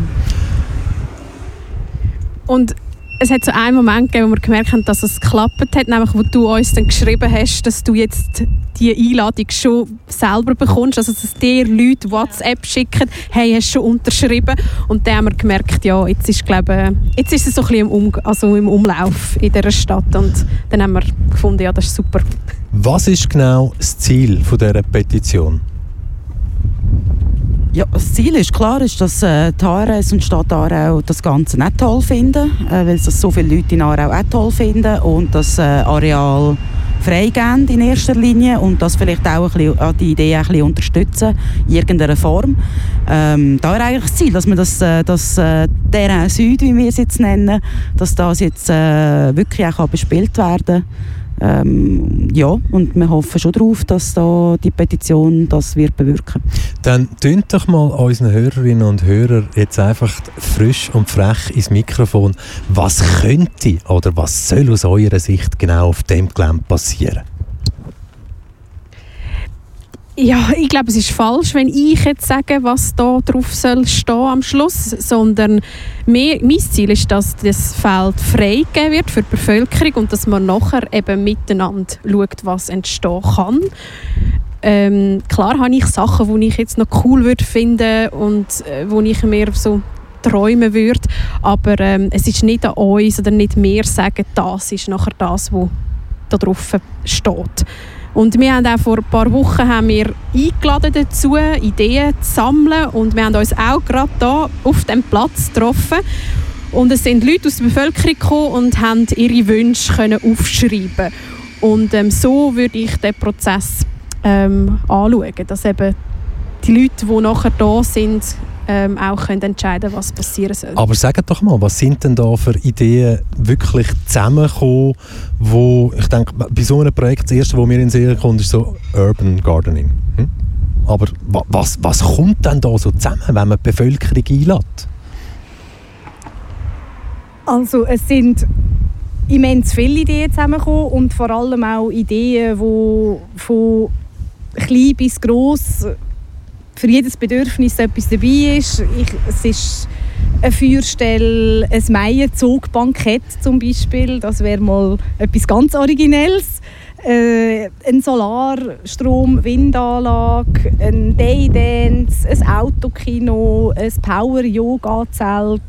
Und es hat so einen Moment gegeben, wo wir gemerkt haben, dass es geklappt hat, nämlich wo du uns dann geschrieben hast, dass du jetzt die Einladung schon selber bekommst, also dass dir Leute WhatsApp schicken, hey, hast du schon unterschrieben? Und dann haben wir gemerkt, ja, jetzt ist, glaube, jetzt ist es so ein bisschen im, um also im Umlauf in dieser Stadt und dann haben wir gefunden, ja, das ist super. Was ist genau das Ziel von dieser Petition? Ja, das Ziel ist klar, ist, dass äh, die HRS und die Stadt Aarau das Ganze nicht toll finden, äh, weil das so viele Leute in Aarau auch toll finden und das äh, Areal freigeben in erster Linie und das vielleicht auch ein bisschen, äh, die Idee ein bisschen unterstützen in irgendeiner Form. Ähm, da ist eigentlich das Ziel, dass man das, äh, das äh, Terrain Süd, wie wir es jetzt nennen, dass das jetzt äh, wirklich auch bespielt werden kann. Ähm, ja, und wir hoffen schon darauf, dass da die Petition das wird bewirken. Dann tönt doch mal unseren Hörerinnen und Hörern jetzt einfach frisch und frech ins Mikrofon. Was könnte oder was soll aus eurer Sicht genau auf dem Gelände passieren? Ja, ich glaube, es ist falsch, wenn ich jetzt sage, was da drauf soll stehen am Schluss, sondern mehr, mein Ziel ist, dass das Feld freigegeben wird für die Bevölkerung und dass man nachher eben miteinander schaut, was entstehen kann. Ähm, klar habe ich Sachen, die ich jetzt noch cool würde finden und äh, wo ich mir so träumen würde, aber ähm, es ist nicht an uns oder nicht mehr sagen, das ist nachher das, was da drauf steht. Und wir haben auch vor ein paar Wochen haben wir eingeladen dazu, Ideen zu sammeln und wir haben uns auch gerade hier auf dem Platz getroffen. Und es sind Leute aus der Bevölkerung gekommen und haben ihre Wünsche können aufschreiben Und ähm, so würde ich den Prozess ähm, anschauen, dass eben die Leute, die nachher da sind, ähm, auch können entscheiden was passieren soll. Aber sagt doch mal, was sind denn da für Ideen wirklich zusammengekommen, wo, ich denke, bei so einem Projekt, das erste, was mir in den Sinn kommt, ist so Urban Gardening. Hm? Aber wa- was, was kommt denn da so zusammen, wenn man die Bevölkerung einlädt? Also es sind immens viele Ideen zusammengekommen und vor allem auch Ideen, die von klein bis gross für jedes Bedürfnis etwas dabei ist. Ich, es ist eine Feuerstelle, ein Meienzugbankett zum Beispiel, das wäre mal etwas ganz Originelles. Äh, ein Solarstrom, Windanlage, ein Daydance, ein Autokino, ein Power-Yoga-Zelt,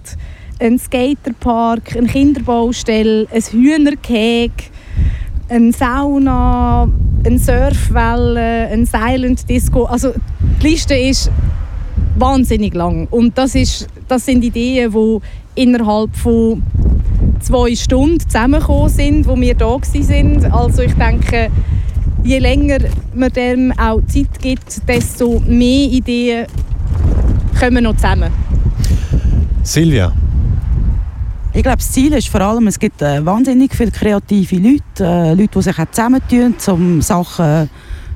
ein Skaterpark, eine Kinderbaustelle, ein Hühnerkeg, eine Sauna, eine Surfwelle, ein Silent Disco. Also die Liste ist wahnsinnig lang und das, ist, das sind Ideen, die innerhalb von zwei Stunden zusammengekommen sind, wo wir da sind. Also ich denke, je länger man dem auch Zeit gibt, desto mehr Ideen kommen noch zusammen. Silvia, Ich glaube, das Ziel ist vor allem, es gibt äh, wahnsinnig viele kreative Leute, äh, Leute, die sich auch zusammentun, um Sachen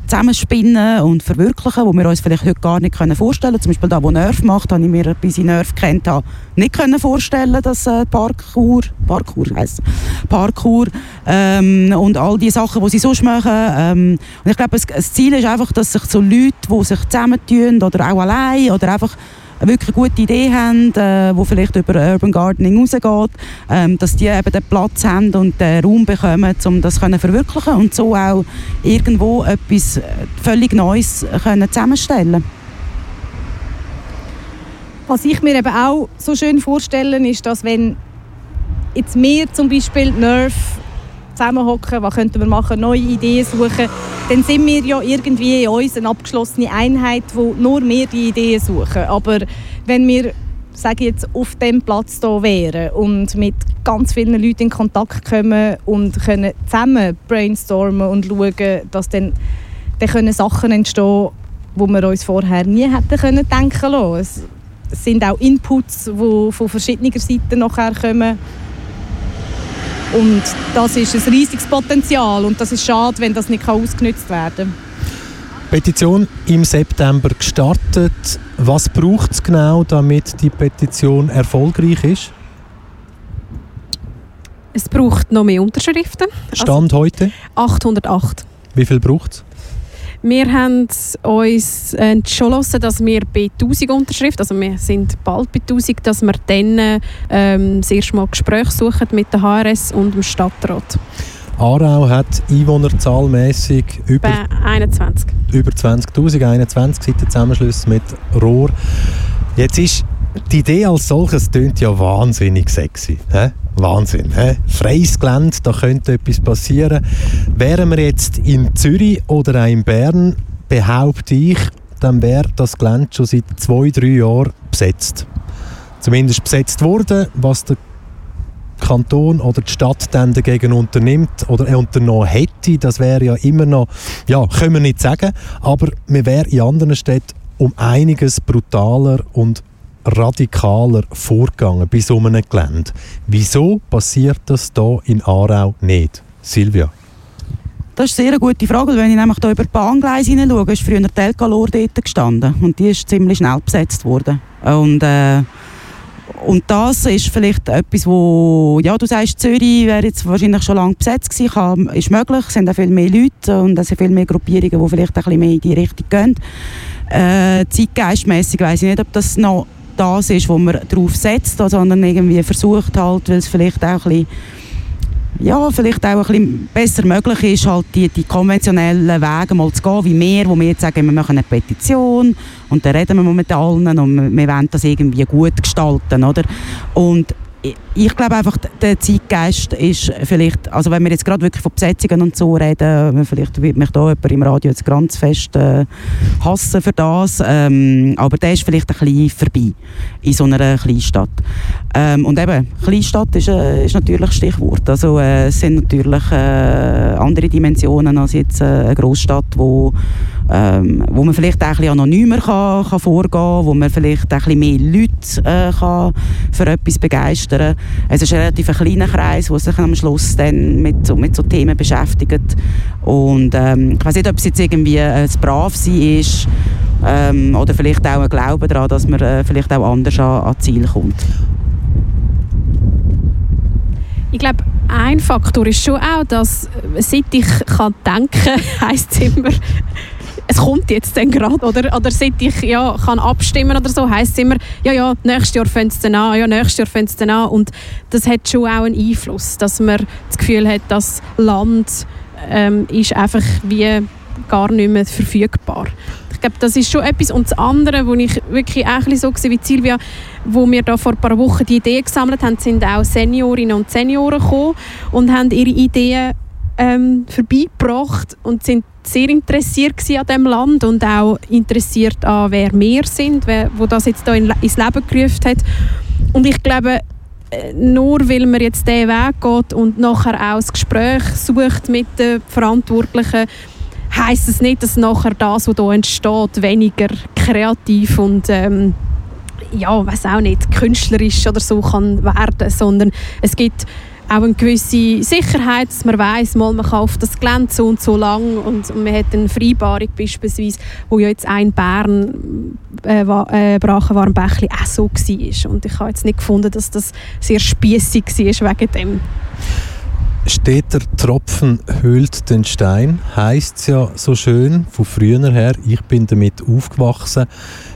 zusammenspinnen und verwirklichen, die wir uns vielleicht heute gar nicht vorstellen können. Zum Beispiel da, wo Nerv macht, habe ich mir, bis ich Nerv kennt habe, nicht können vorstellen, dass äh, Parkour, Parkour heisst, Parkour ähm, und all die Sachen, die sie sonst machen. Ähm, und ich glaube, das Ziel ist einfach, dass sich so Leute, die sich zusammentun oder auch allein oder einfach eine wirklich gute Idee haben, äh, die vielleicht über Urban Gardening rausgeht, ähm, dass die eben den Platz haben und den Raum bekommen, um das zu verwirklichen und so auch irgendwo etwas äh, völlig Neues können zusammenstellen. Was ich mir eben auch so schön vorstelle, ist, dass wenn jetzt wir zum Beispiel Nerv zusammenhocken, was könnten wir machen, neue Ideen suchen, dann sind wir ja irgendwie in uns eine abgeschlossene Einheit, wo nur wir die Ideen suchen. Aber wenn wir sage jetzt, auf dem Platz hier wären und mit ganz vielen Leuten in Kontakt kommen und können zusammen brainstormen und schauen, dass dann, dann können Sachen entstehen, wo wir uns vorher nie hätten können denken lassen. Es, sind auch Inputs, die von verschiedener Seiten nachher kommen. Und das ist ein riesiges Potenzial und das ist schade, wenn das nicht ausgenutzt werden kann. Petition im September gestartet. Was braucht es genau, damit die Petition erfolgreich ist? Es braucht noch mehr Unterschriften. Also Stand heute? 808. Wie viel braucht es? Wir haben uns äh, entschlossen, dass wir bei 1000 Unterschriften, also wir sind bald bei 1000, dass wir dann ähm, das erste Mal Gespräche suchen mit der HRS und dem Stadtrat. Aarau hat einwohnerzahlmäßig über, Bei 21. über 20'000, 21 seit dem Zusammenschluss mit Rohr. Jetzt ist die Idee als solches tönt ja wahnsinnig sexy. Hä? Wahnsinn. Hä? Freies Gelände, da könnte etwas passieren. Wären wir jetzt in Zürich oder auch in Bern, behaupte ich, dann wäre das Gelände schon seit zwei, drei Jahren besetzt. Zumindest besetzt worden, was der Kanton oder die Stadt dann dagegen unternimmt oder er unternommen hätte, das wäre ja immer noch, ja, können wir nicht sagen, aber wir wären in anderen Städten um einiges brutaler und radikaler vorgegangen bei so einem Gelände. Wieso passiert das da in Aarau nicht? Silvia? Das ist eine sehr gute Frage, wenn ich nämlich hier über die Bahngleise hineinschaue, ist früher die Elkalor dort gestanden und die ist ziemlich schnell besetzt worden. Und, äh, und das ist vielleicht etwas, wo, ja, du sagst, Zürich wäre jetzt wahrscheinlich schon lange besetzt gewesen, kann, ist möglich, es sind auch viel mehr Leute und es sind viel mehr Gruppierungen, die vielleicht ein bisschen mehr in die Richtung gehen. Äh, zeitgeistmässig weiss ich nicht, ob das noch das ist, wo man drauf setzt, sondern irgendwie versucht halt, weil es vielleicht auch ein bisschen ja, vielleicht auch ein bisschen besser möglich ist, halt die, die konventionellen Wege mal zu gehen, wie wir, wo wir jetzt sagen, wir machen eine Petition und dann reden wir mal mit allen und wir, wollen das irgendwie gut gestalten, oder? Und ich, glaube einfach, der Zeitgeist ist vielleicht, also wenn wir jetzt gerade wirklich von Besetzungen und so reden, vielleicht wird mich da jemand im Radio jetzt ganz fest äh, hassen für das, ähm, aber der ist vielleicht ein bisschen vorbei in so einer Kleinstadt. Ähm, und eben, Kleinstadt ist, äh, ist natürlich Stichwort. Also äh, es sind natürlich äh, andere Dimensionen als jetzt äh, eine Großstadt, wo ähm, wo man vielleicht auch ein bisschen anonymer kann, kann vorgehen kann, wo man vielleicht auch ein bisschen mehr Leute äh, kann für etwas begeistern kann. Es ist ein relativ kleiner Kreis, der sich am Schluss dann mit so, mit so Themen beschäftigt. Und ähm, ich weiß nicht, ob es jetzt irgendwie ein Bravsein ist ähm, oder vielleicht auch ein Glaube daran, dass man äh, vielleicht auch anders an, an Ziel kommt. Ich glaube, ein Faktor ist schon auch, dass äh, seit ich kann denken heisst es immer, es kommt jetzt dann gerade, oder? Oder seit ich ja, kann abstimmen oder so, heisst es immer, ja, ja, nächstes Jahr fängt es dann an, ja, nächstes Jahr fängt es dann an. Und das hat schon auch einen Einfluss, dass man das Gefühl hat, das Land ähm, ist einfach wie gar nicht mehr verfügbar. Ich glaube, das ist schon etwas. Und das andere, wo ich wirklich auch so wie Silvia, wo wir da vor ein paar Wochen die Ideen gesammelt haben, sind auch Seniorinnen und Senioren gekommen und haben ihre Ideen ähm, vorbeigebracht und sind sehr interessiert an dem Land und auch interessiert an wer wir sind, wer, wo das jetzt da in, ins Leben gerufen hat. Und ich glaube, äh, nur weil man jetzt diesen Weg geht und nachher auch das Gespräch sucht mit den Verantwortlichen, heißt es nicht, dass nachher das, was hier entsteht, weniger kreativ und ähm, ja, weiß auch nicht, künstlerisch oder so kann werden, sondern es gibt auch eine gewisse Sicherheit, dass man weiß, mal man kann auf das Gelände so und so lang und, man hat eine Vereinbarung beispielsweise, wo ja jetzt ein Bern äh, äh, Brachenwarmbächli auch so war und ich habe jetzt nicht gefunden, dass das sehr spießig war wegen dem. Steht der Tropfen höhlt den Stein, heißt es ja so schön von früher her. Ich bin damit aufgewachsen.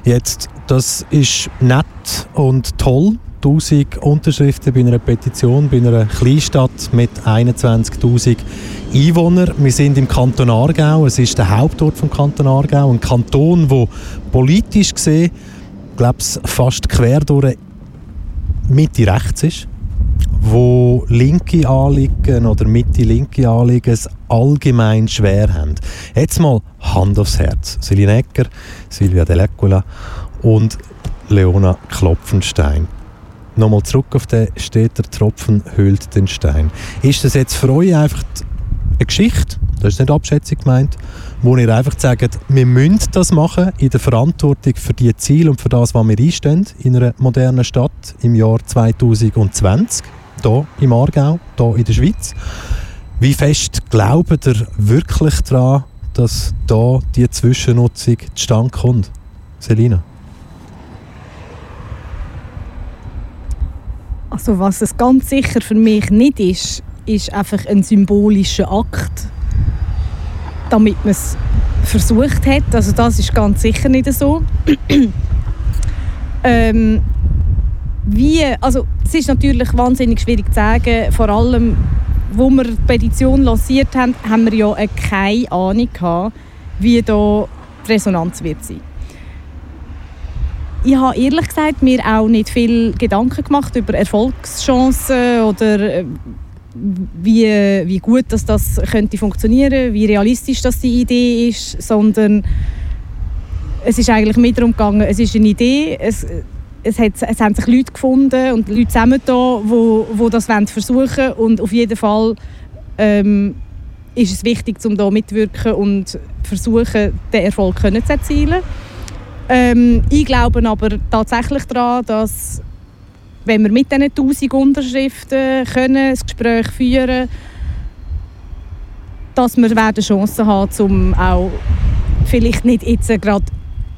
Jetzt, das ist nett und toll. 1000 Unterschriften bei einer Petition, bei einer Kleinstadt mit 21.000 Einwohnern. Wir sind im Kanton Aargau, es ist der Hauptort vom Kanton Aargau, ein Kanton, wo politisch gesehen, glaube fast quer durch Mitte rechts ist wo linke Anliegen oder Mitte-linke Anliegen es allgemein schwer haben. Jetzt mal Hand aufs Herz. Celine Ecker, Silvia Delecula und Leona Klopfenstein. Nochmal zurück auf den steht der Tropfen höhlt den Stein. Ist das jetzt für euch einfach eine Geschichte, das ist nicht Abschätzung gemeint, wo ihr einfach sagt, wir müssen das machen in der Verantwortung für die Ziele und für das, was wir einstehen in einer modernen Stadt im Jahr 2020? hier im Aargau, hier in der Schweiz. Wie fest glaubt ihr wirklich daran, dass hier die Zwischennutzung zustande kommt? Selina? Also was es ganz sicher für mich nicht ist, ist einfach ein symbolischer Akt, damit man es versucht hat. Also das ist ganz sicher nicht so. ähm, wie, also es ist natürlich wahnsinnig schwierig zu sagen, vor allem, wo wir die Petition lanciert haben, haben wir ja keine Ahnung gehabt, wie da die Resonanz wird sein. Ich habe ehrlich gesagt mir auch nicht viel Gedanken gemacht über Erfolgschancen oder äh, wie, wie gut dass das könnte funktionieren, wie realistisch das die Idee ist, sondern es ist eigentlich mehr darum gegangen, es ist eine Idee, es, es, hat, es haben sich Leute gefunden und Leute zusammen da, wo, wo das wollen versuchen und auf jeden Fall ähm, ist es wichtig, um da mitwirken und versuchen, den Erfolg können zu erzielen. Ähm, ich glaube aber tatsächlich daran, dass wenn wir mit diesen 1000 Unterschriften können, das Gespräch führen dass wir werden Chancen haben, um auch vielleicht nicht jetzt gerade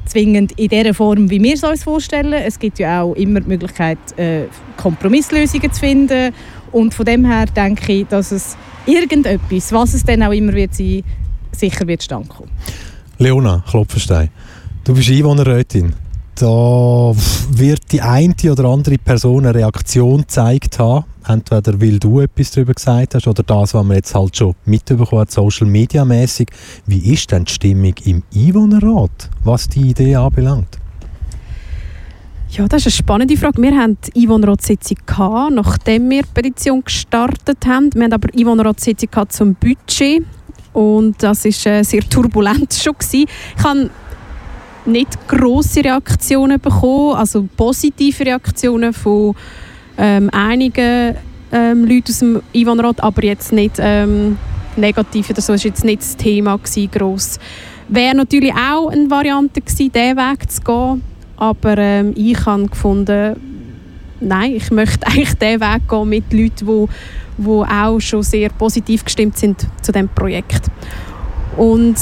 zwingend in der Form, wie wir es uns vorstellen. Es gibt ja auch immer die Möglichkeit, äh, Kompromisslösungen zu finden. Und von dem her denke ich, dass es irgendetwas, was es dann auch immer wird sein, sicher wird standkommen. Leona Klopfenstein, du bist Einwohnerrätin. Da wird die eine oder andere Person eine Reaktion gezeigt haben. Entweder weil du etwas darüber gesagt hast oder das, was man jetzt halt schon mitbekommen hat, Social Media mäßig. Wie ist denn die Stimmung im Einwohnerrat, was die Idee anbelangt? Ja, das ist eine spannende Frage. Wir hatten die Einwohnerratssitzung, nachdem wir die Petition gestartet haben. Wir haben aber die Einwohnerratssitzung zum Budget und das war äh, sehr turbulent schon. Ich habe nicht grosse Reaktionen bekommen, also positive Reaktionen von ähm, einigen ähm, Leuten aus dem Einwohnerrat, aber jetzt nicht ähm, negativ oder so. Das war jetzt nicht das Thema gewesen. Wäre natürlich auch eine Variante gewesen, diesen Weg zu gehen, aber ähm, ich habe gefunden, nein, ich möchte eigentlich diesen Weg gehen mit Leuten, die die auch schon sehr positiv gestimmt sind zu dem Projekt. Und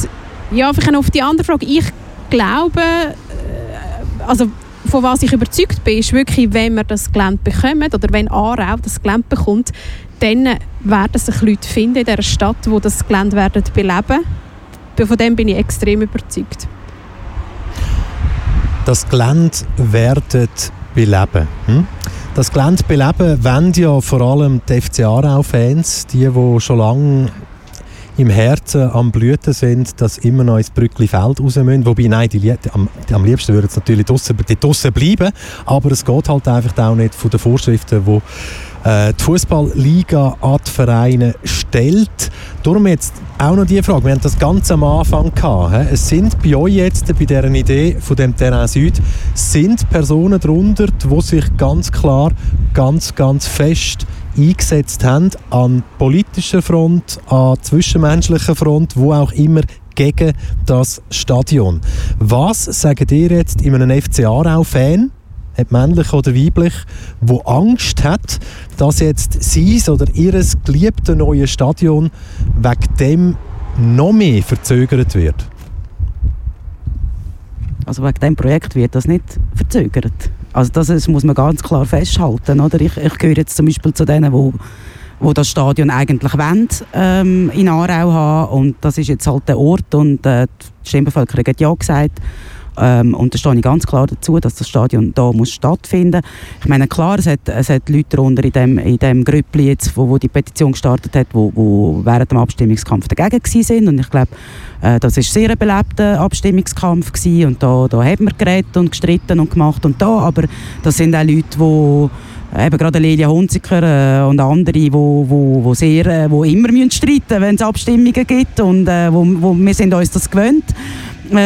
ja, auf die andere Frage. Ich glaube, äh, also von was ich überzeugt bin, ist wirklich, wenn wir das Gelände bekommen oder wenn Aarau das Gelände bekommt, dann werden sich Leute finden in dieser Stadt, die das Gelände werden beleben. Von dem bin ich extrem überzeugt. Das Gelände werden beleben. Hm? Das Gelände beleben wollen ja vor allem die FC Aarau-Fans, die, die schon lange im Herzen am Blüten sind, dass immer noch ins Brückli-Feld raus müssen. Wobei, nein, die, am, am liebsten würden es natürlich draussen, bleiben, aber es geht halt einfach auch nicht von den Vorschriften, die äh, die Fußballliga an die Vereine stellt. Darum jetzt auch noch die Frage, wir haben das ganz am Anfang gehabt. Es sind bei euch jetzt, bei dieser Idee von dem Terrain Süd, sind Personen darunter, die sich ganz klar, ganz, ganz fest eingesetzt haben an politischer Front, an zwischenmenschlicher Front, wo auch immer gegen das Stadion. Was sagt ihr jetzt in einem FC Aarau-Fan, männlich oder weiblich, wo Angst hat, dass jetzt sein oder ihres geliebte neue Stadion wegen dem noch mehr verzögert wird? Also wegen diesem Projekt wird das nicht verzögert. Also das, das muss man ganz klar festhalten. Oder? Ich, ich gehöre jetzt zum Beispiel zu denen, die wo das Stadion eigentlich wollen, ähm, in Aarau haben und das ist jetzt halt der Ort und äh, die Stimmbevölkerung hat ja gesagt ähm, und da stehe ich ganz klar dazu, dass das Stadion da muss stattfinden. Ich meine, klar, es hat, es hat Leute darunter in dem, in dem Grüppli jetzt, wo, wo die Petition gestartet hat, wo, wo während dem Abstimmungskampf dagegen sind. Und ich glaube, äh, das ist sehr ein belebter Abstimmungskampf gewesen. Und da, da haben wir geredet und gestritten und gemacht. Und da, aber das sind auch Leute, die eben gerade Lelia Hunziker äh, und andere, die wo, wo, wo äh, wo immer müssen wenn es Abstimmungen gibt. Und äh, wo, wo, wir sind uns das gewöhnt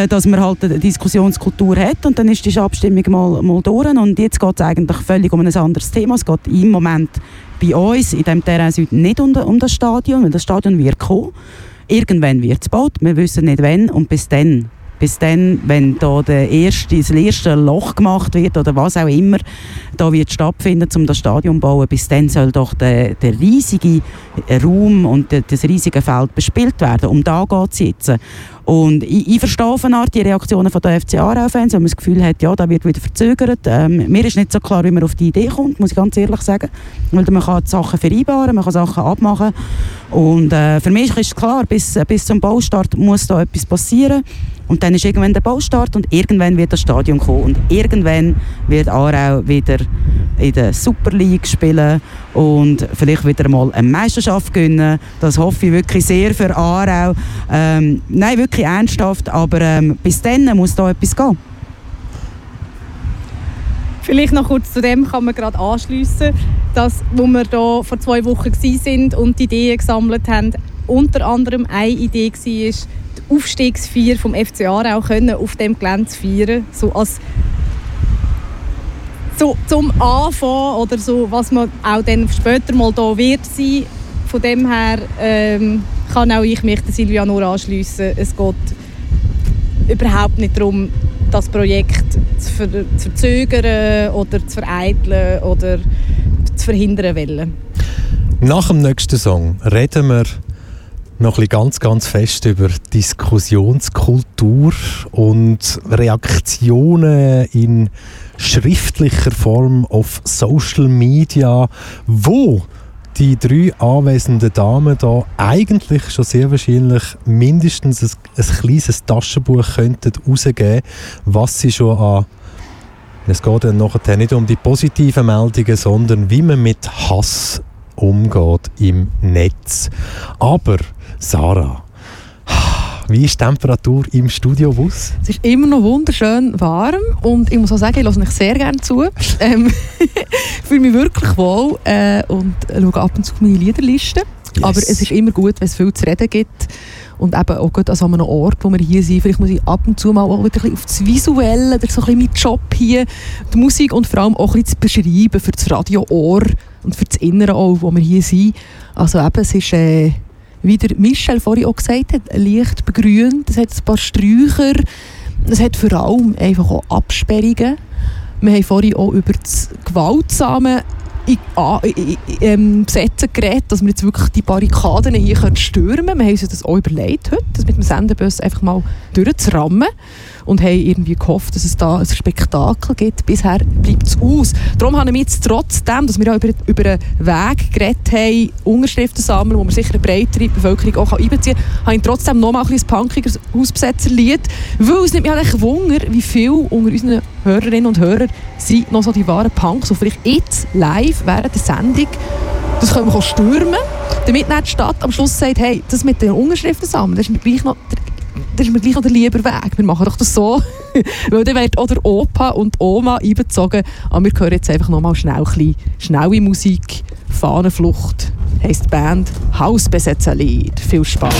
dass man halt eine Diskussionskultur hat und dann ist die Abstimmung mal, mal durch und jetzt geht es eigentlich völlig um ein anderes Thema. Es geht im Moment bei uns in dem Terrain Süd nicht um, um das Stadion, weil das Stadion wird kommen. Irgendwann wird es gebaut, wir wissen nicht wann und bis dann Bis dann, wenn da der erste, das erste Loch gemacht wird oder was auch immer da wird stattfinden, um das Stadion zu bauen, bis dann soll doch der, der riesige Raum und das riesige Feld bespielt werden. Um da geht es jetzt. Und ich, ich verstehe auf die Reaktionen von der FC Aarau-Fans, wenn man das Gefühl hat, ja, da wird wieder verzögert. Ähm, mir ist nicht so klar, wie man auf die Idee kommt, muss ich ganz ehrlich sagen. Weil man kann Sachen vereinbaren, man kann Sachen abmachen. Und äh, für mich ist klar, bis, bis zum Baustart muss da etwas passieren. Und dann ist irgendwann der Baustart und irgendwann wird das Stadion kommen und irgendwann wird Aarau wieder in der Super League spielen und vielleicht wieder mal eine Meisterschaft gewinnen. Das hoffe ich wirklich sehr für Aarau. Ähm, nein, wirklich ernsthaft, aber ähm, bis dann muss da etwas gehen. Vielleicht noch kurz zu dem kann man gerade anschliessen, dass, wo wir da vor zwei Wochen sind und Ideen gesammelt haben, unter anderem eine Idee war, die Aufstiegsfeier vom FC Aarau können auf dem Gelände zu feiern, so als so zum Anfang oder so, was man auch dann später mal da wird sein. Von dem her ähm, kann auch ich mich der Silvia nur anschliessen. Es geht überhaupt nicht darum, das Projekt zu, ver zu verzögern oder zu vereiteln oder zu verhindern wollen. Nach dem nächsten Song reden wir noch ein ganz, ganz fest über Diskussionskultur und Reaktionen in schriftlicher Form auf Social Media, wo die drei anwesenden Damen da eigentlich schon sehr wahrscheinlich mindestens ein, ein kleines Taschenbuch könnten rausgeben, was sie schon an es geht dann nachher nicht um die positiven Meldungen, sondern wie man mit Hass umgeht im Netz. Aber Sarah, wie ist die Temperatur im Studiobus? Es ist immer noch wunderschön warm und ich muss auch sagen, ich höre euch sehr gerne zu. Ähm, ich fühle mich wirklich wohl äh, und schaue ab und zu meine Liederliste. Yes. Aber es ist immer gut, wenn es viel zu reden gibt. Und eben auch gut an so einem Ort, wo wir hier sind. Vielleicht muss ich ab und zu mal auch wieder auf das Visuelle, oder so ein bisschen mein Job hier, die Musik und vor allem auch ein bisschen zu beschreiben für das Radio-Ohr und für das Innere auch, wo wir hier sind. Also eben, es ist... Äh, wie der Michel vorhin auch gesagt hat, leicht begrünt, es hat ein paar Sträucher, es hat vor allem einfach auch Absperrungen. Wir haben vorhin auch über das gewaltsame ähm, Besetzen geredet, dass wir jetzt wirklich die Barrikaden hier stürmen können. Wir haben uns das auch überlegt heute, das mit dem Sendebus einfach mal durchzurammen und haben irgendwie gehofft, dass es da ein Spektakel gibt. Bisher bleibt es aus. Darum haben wir jetzt trotzdem, dass wir auch über, über einen Weg geredet haben, Unterschriften sammeln, wo man sicher eine breitere Bevölkerung auch einbeziehen kann, habe ich trotzdem noch mal ein bisschen punkiges Hausbesetzerlied, weil es nimmt mich eigentlich Wunder, wie viele unter unseren Hörerinnen und Hörern sind noch so die wahren Punks, die vielleicht jetzt live während der Sendung das können wir stürmen, damit nicht die Stadt am Schluss sagt, hey, das mit den Unterschriften sammeln, das ist gleich noch das ist mir gleich noch der lieber Weg. Wir machen doch das so. Weil dann wird auch der Opa und Oma einbezogen. Aber wir hören jetzt einfach nochmal schnell ein bisschen schnelle Musik. Fahnenflucht heisst die Band. Hausbesetzerlied. Viel Spaß.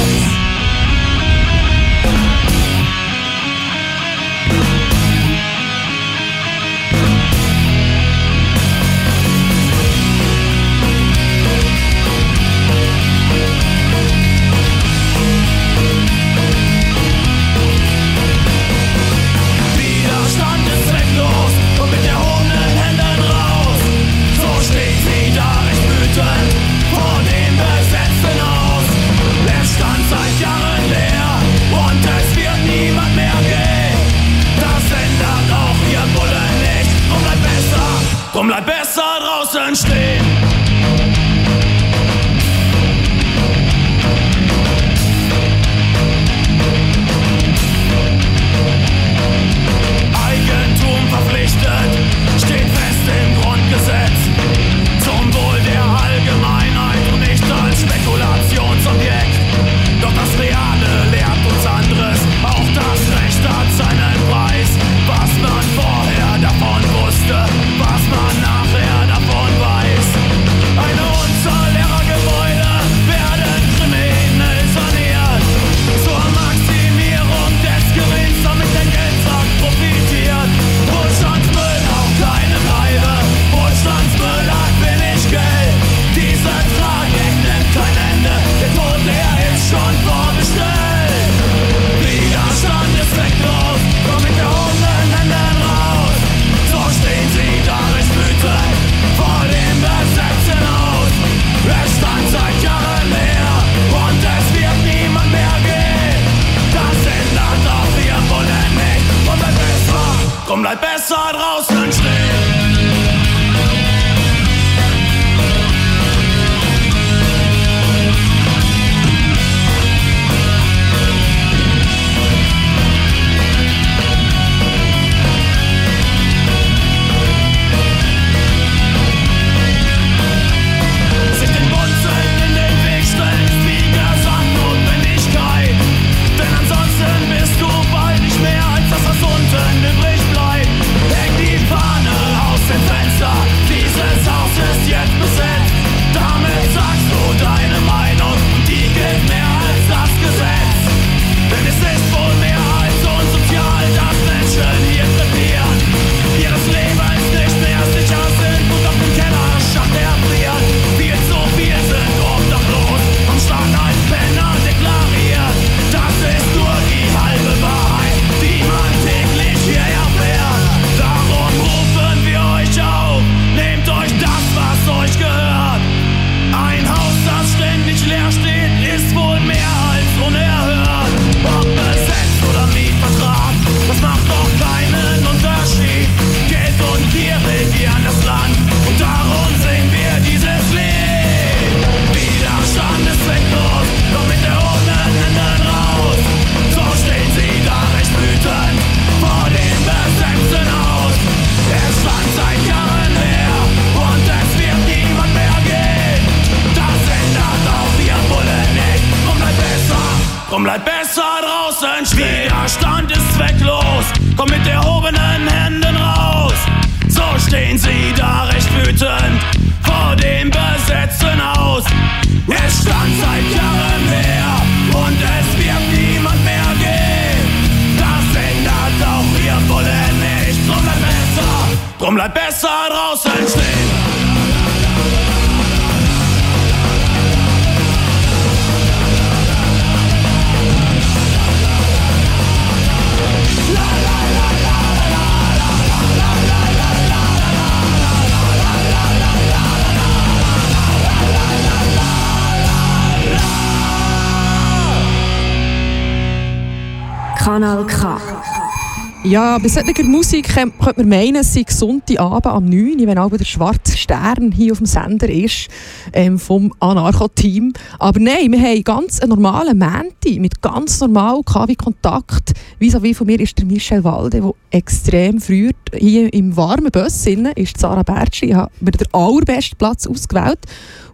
Ja, bei solcher Musik könnte könnte man meinen, es sei Sonntagabend am 9 Uhr, wenn auch der schwarze Stern hier auf dem Sender ist, ähm, vom Anarcho-Team. Aber nein, wir haben ganz einen normalen Mänti mit ganz normal KW-Kontakt. Vis-à-vis von mir ist der Michel Walde, der extrem früh hier im warmen Bus ist Sarah Bertschi. Ich habe mir den allerbesten Platz ausgewählt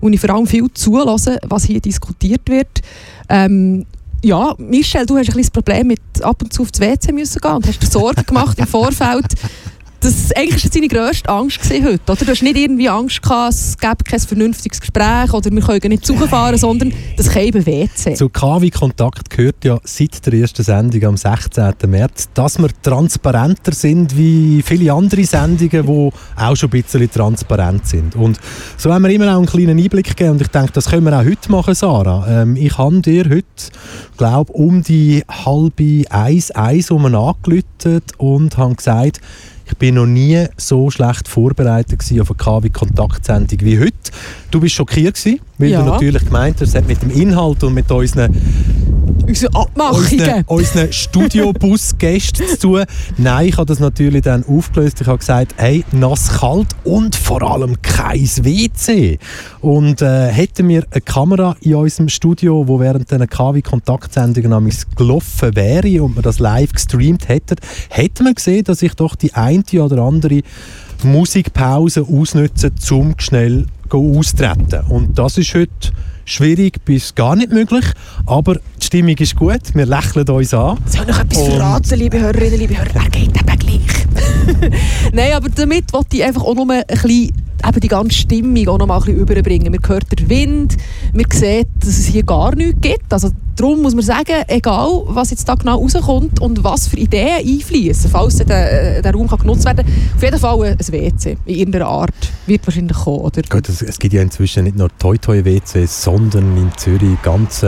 und ich vor allem viel zulassen, was hier diskutiert wird. Ähm, ja, Michel, du hast ein bisschen das Problem mit ab und zu aufs WC müssen gehen und hast dir Sorgen gemacht im Vorfeld. Das eigentlich war deine grösste Angst gewesen heute, oder? Du hast nicht irgendwie Angst gehabt, es gäbe kein vernünftiges Gespräch oder wir können nicht fahren, sondern das käme WC. Zu KW Kontakt gehört ja seit der ersten Sendung am 16. März, dass wir transparenter sind wie viele andere Sendungen, die auch schon ein bisschen transparent sind. Und so haben wir immer auch einen kleinen Einblick gegeben und ich denke, das können wir auch heute machen, Sarah. Ähm, ich habe dir heute, glaube um die halbe eins, eins um angelötet und habe gesagt, ich bin noch nie so schlecht vorbereitet auf eine KW-Kontaktsendung wie heute. Du bist schockiert gewesen, weil Ja. du natürlich gemeint hast, es hat mit dem Inhalt und mit unseren Unsere unseren, Abmachungen. unseren Studiobus-Gästen zu tun. Nein, ich habe das natürlich dann aufgelöst. Ich habe gesagt, hey, nass, kalt und vor allem kein WC. Und äh, hätten wir eine Kamera in unserem Studio, wo während einer KW-Kontaktsendungen am gelaufen wäre und wir das live gestreamt hätten, hätten wir gesehen, dass ich doch die eine oder andere Musikpause ausnutze, um schnell auszutreten. Und das ist heute schwierig bis gar nicht möglich, aber die Stimmung ist gut, wir lächeln uns an. Soll ich noch etwas Und- verraten, liebe Hörerinnen, liebe Hörer? Wer geht eben gleich? Nein, aber damit wollte ich einfach auch nur ein bisschen eben die ganze Stimmung auch noch mal ein bisschen überbringen. Man hört den Wind, man sieht, dass es hier gar nichts gibt. Also darum muss man sagen, egal was jetzt da genau rauskommt und was für Ideen einfließen, falls der, äh, der Raum kann genutzt werden kann, auf jeden Fall ein WC in irgendeiner Art wird wahrscheinlich kommen. Oder? Gut, es, gibt ja inzwischen nicht nur WCs, sondern in Zürich eine ganz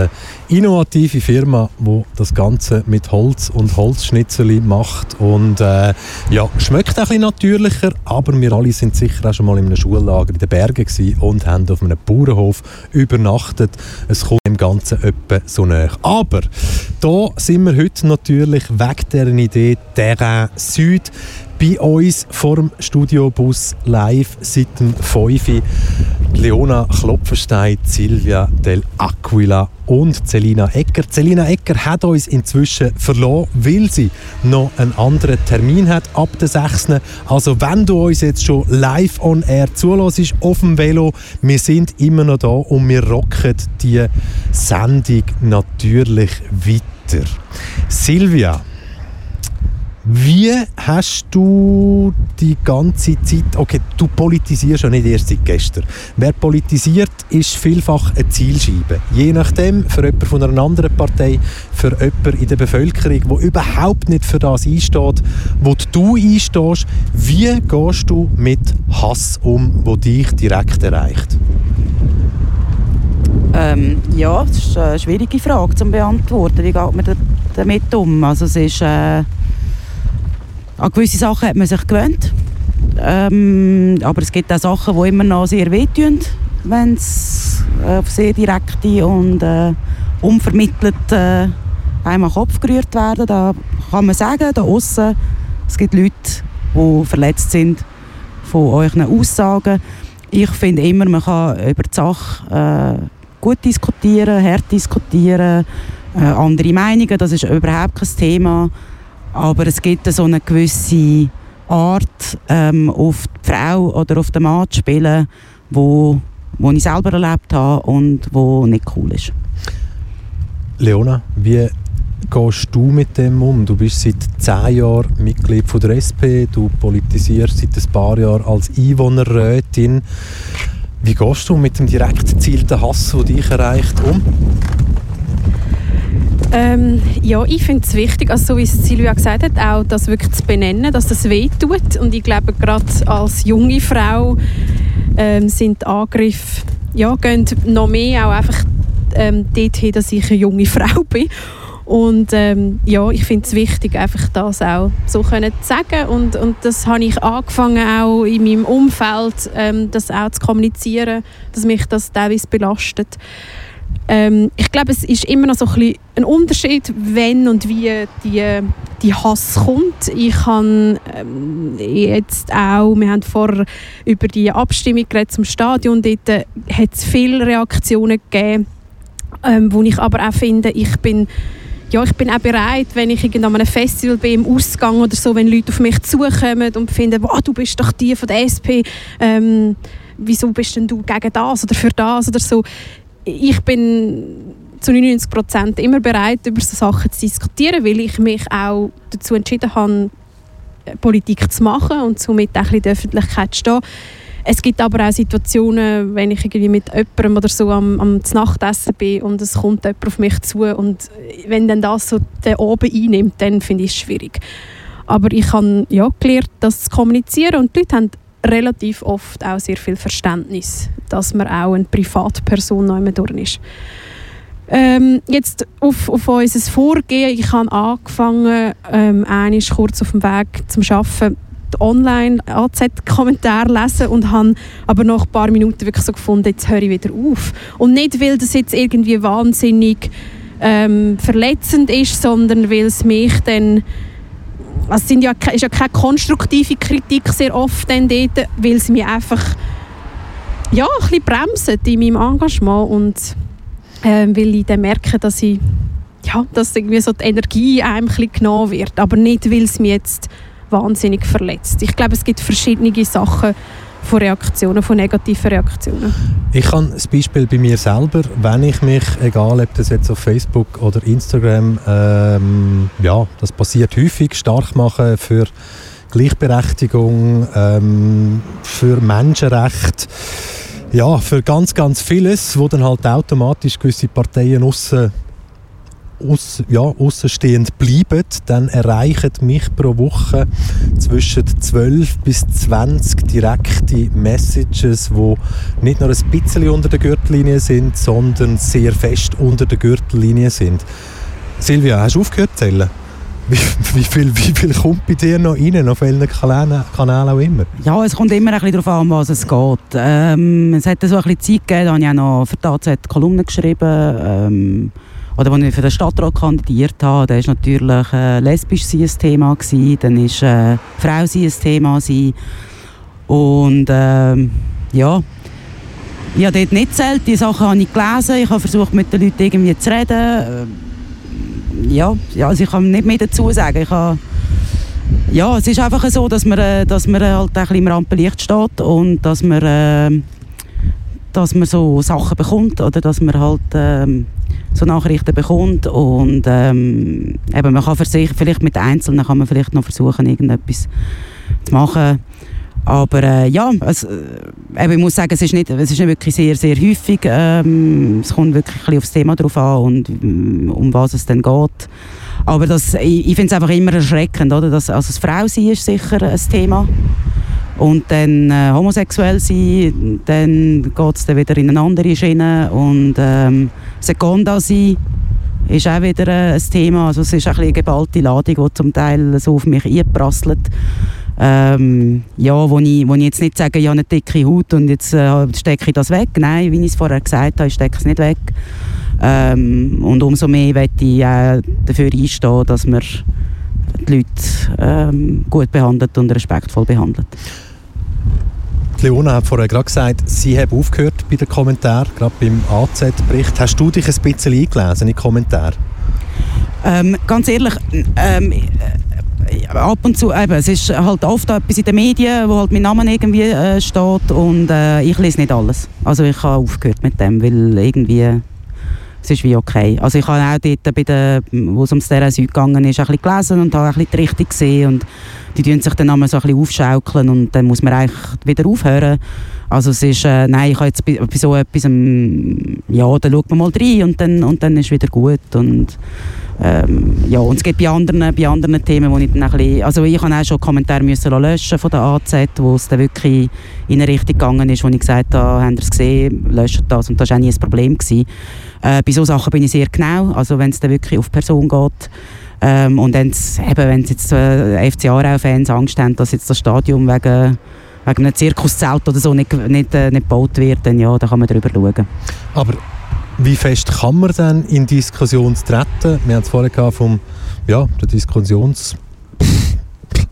innovative Firma, die das Ganze mit Holz und Holzschnitzeli macht und äh, ja, schmeckt ein bisschen natürlicher, aber wir alle sind sicher auch schon mal in einem Schullager in den Bergen gewesen und haben auf einem Bauernhof übernachtet. Es kommt dem Ganzen etwa so näher. Aber da sind wir heute natürlich wegen dieser Idee Terrain Süd bei uns vor dem Studiobus live seit dem 5 Uhr. Leona Klopfenstein, Silvia Del Aquila und Celina Ecker. Celina Ecker hat uns inzwischen verloren, weil sie noch einen anderen Termin hat ab der 6. Also wenn du uns jetzt schon live on air zulässt auf dem Velo, wir sind immer noch da und wir rocken die Sendung natürlich weiter. Silvia, wie hast du die ganze Zeit, okay, du politisierst ja nicht erst seit gestern. Wer politisiert, ist vielfach eine Zielscheibe. Je nachdem, für jemanden von einer anderen Partei, für jemanden in der Bevölkerung, der überhaupt nicht für das einsteht, wo du einstehst, wie gehst du mit Hass um, wo dich direkt erreicht? Ähm, ja, das ist eine schwierige Frage zu beantworten. Wie geht man da- damit um? Also es ist, äh, an gewisse Sachen hat man sich gewöhnt. Ähm, aber es gibt auch Sachen, die immer noch sehr wehtun, wenn es äh, auf sehr direkte und äh, unvermittelt äh, den Kopf gerührt werden. Da kann man sagen, da außen es gibt Leute, die verletzt sind von euren Aussagen. Ich finde immer, man kann über die Sache äh, gut diskutieren, hart diskutieren, äh, andere Meinungen, das ist überhaupt kein Thema. Aber es gibt so eine gewisse Art, ähm, auf die Frau oder auf den Mann zu spielen, wo, wo ich selber erlebt habe und wo nicht cool ist. Leona, wie gehst du mit dem um? Du bist seit zehn Jahren Mitglied von der SP, du politisierst seit ein paar Jahren als Einwohnerrätin. Wie gehst du mit dem direkt gezielten Hass, der dich erreicht, um? Ähm, ja, ich finde es wichtig, also so wie es Silvia gesagt hat, auch das wirklich zu benennen, dass das weh tut. Und ich glaube, gerade als junge Frau ähm, sind Angriffe, ja, gehen noch mehr auch einfach ähm, dorthin, dass ich eine junge Frau bin. Und ähm, ja, ich finde es wichtig, einfach das auch so können zu sagen. Und, und das habe ich angefangen, auch in meinem Umfeld, ähm, das auch zu kommunizieren, dass mich das teilweise belastet. Ähm, ich glaube, es ist immer noch so ein, bisschen ein Unterschied, wenn und wie die, die Hass kommt. Ich habe ähm, jetzt auch, wir haben vorher über die Abstimmung geredet zum Stadion, dort äh, hat es viele Reaktionen gegeben, ähm, wo ich aber auch finde, ich bin ja, ich bin auch bereit, wenn ich an einem Festival bin, im Ausgang oder so, wenn Leute auf mich zukommen und finden, wow, du bist doch die von der SP, ähm, wieso bist denn du gegen das oder für das oder so. Ich bin zu 99 Prozent immer bereit, über so Sachen zu diskutieren, weil ich mich auch dazu entschieden habe, Politik zu machen und somit auch ein bisschen in der Öffentlichkeit zu stehen. Es gibt aber auch Situationen, wenn ich irgendwie mit jemandem oder so am, am Nachtessen bin und es kommt jemand auf mich zu und wenn dann das so den oben einnimmt, dann finde ich es schwierig. Aber ich habe ja gelernt, das zu kommunizieren und die Leute haben relativ oft auch sehr viel Verständnis, dass man auch eine Privatperson noch immer durch ist. Ähm, jetzt auf, auf unser Vorgehen. Ich habe angefangen, ähm, einmal kurz auf dem Weg zum Arbeiten die Online-AZ-Kommentare lesen und habe aber nach ein paar Minuten wirklich so gefunden, jetzt höre ich wieder auf. Und nicht, weil das jetzt irgendwie wahnsinnig ähm, verletzend ist, sondern weil es mich dann es sind ja, ist ja keine konstruktive Kritik sehr oft dann dort, weil es mich einfach ja, ein bisschen bremset in meinem Engagement und ähm, weil ich dann merke, dass ich ja, dass irgendwie so die Energie einem ein bisschen genommen wird, aber nicht, weil es mich jetzt wahnsinnig verletzt. Ich glaube, es gibt verschiedene Sachen von Reaktionen, von negativen Reaktionen. Ich habe das Beispiel bei mir selber, wenn ich mich, egal ob das jetzt auf Facebook oder Instagram, ähm, ja, das passiert häufig, stark mache für Gleichberechtigung, ähm, für Menschenrechte, ja, für ganz, ganz vieles, wo dann halt automatisch gewisse Parteien aussen aus, ja, außenstehend bleiben, dann erreichen mich pro Woche zwischen 12 bis 20 direkte Messages, die nicht nur ein bisschen unter der Gürtellinie sind, sondern sehr fest unter der Gürtellinie sind. Silvia, hast du aufgehört zu zählen? Wie, wie, viel, wie viel kommt bei dir noch rein, auf welchen Kanälen, Kanälen auch immer? Ja, es kommt immer ein bisschen darauf an, was es geht. Ähm, es hat so ein bisschen Zeit gegeben, da habe ich auch noch für die AZ Kolumnen geschrieben. Ähm, oder als ich für den Stadtrat kandidiert habe, da war natürlich äh, lesbisch ein Thema, gewesen, dann ist äh, Frau sein ein Thema. Gewesen. Und ähm, ja, ich habe dort nicht zählt, die Sachen habe ich gelesen, ich habe versucht mit den Leuten irgendwie zu reden. Ähm, ja, also ich kann nicht mehr dazu sagen. Ich habe, ja, es ist einfach so, dass man, äh, dass man halt ein bisschen im Rampenlicht steht und dass man, äh, dass man so Sachen bekommt oder dass man halt ähm, so Nachrichten bekommt und ähm, eben man kann für sich, vielleicht mit Einzelnen kann man vielleicht noch versuchen, irgendetwas zu machen. Aber äh, ja, es, äh, ich muss sagen, es ist nicht, es ist nicht wirklich sehr, sehr häufig. Ähm, es kommt wirklich ein aufs Thema drauf an und mm, um was es dann geht. Aber das, ich, ich finde es einfach immer erschreckend, oder? Dass, also das Frausein ist sicher ein Thema. Und dann äh, homosexuell sein, dann geht es wieder in eine andere Schiene. Und ähm, Seconda sein ist auch wieder äh, ein Thema. Also es ist ein eine geballte Ladung, die zum Teil so auf mich einprasselt. Ähm, ja, wo ich, wo ich jetzt nicht sage, ich habe eine dicke Haut und jetzt äh, stecke ich das weg. Nein, wie ich es vorher gesagt habe, ich stecke es nicht weg. Ähm, und umso mehr möchte ich auch dafür einstehen, dass man die Leute ähm, gut behandelt und respektvoll behandelt. Leona hat vorher gerade gesagt, sie haben aufgehört bei den Kommentaren, gerade beim AZ-Bericht. Hast du dich ein bisschen eingelesen in die Kommentare? Ähm, ganz ehrlich, ähm, äh, ab und zu, eben, es ist halt oft etwas in den Medien, wo halt mein Name irgendwie äh, steht und äh, ich lese nicht alles. Also ich habe aufgehört mit dem, weil irgendwie es ist wie okay. Also ich habe auch dort, bei der, wo es um das Süd gegangen ist, ein bisschen gelesen und habe ein bisschen die Richtung gesehen und die tun sich dann einmal so ein bisschen aufschaukeln und dann muss man eigentlich wieder aufhören. Also es ist, äh, nein, ich habe jetzt bei, bei so etwas, ähm, ja, dann schaut man mal rein und dann, und dann ist es wieder gut und ähm, ja, und es gibt bei anderen, bei anderen Themen, wo ich dann ein bisschen, also ich habe auch schon Kommentare müssen löschen von der AZ, wo es dann wirklich in eine Richtung gegangen ist, wo ich gesagt habe, habt ihr es gesehen, löscht das und das war auch nie ein Problem. Gewesen. Äh, bei solchen Sachen bin ich sehr genau, also wenn es dann wirklich auf Person geht. Ähm, und wenn jetzt äh, FC Aarau-Fans Angst haben, dass jetzt das Stadion wegen wegen einem Zirkuszelt oder so nicht, nicht, äh, nicht gebaut wird, dann ja, da kann man drüber schauen. Aber wie fest kann man dann in Diskussion treten? Wir haben es vorher gehabt vom, ja, der Diskussions...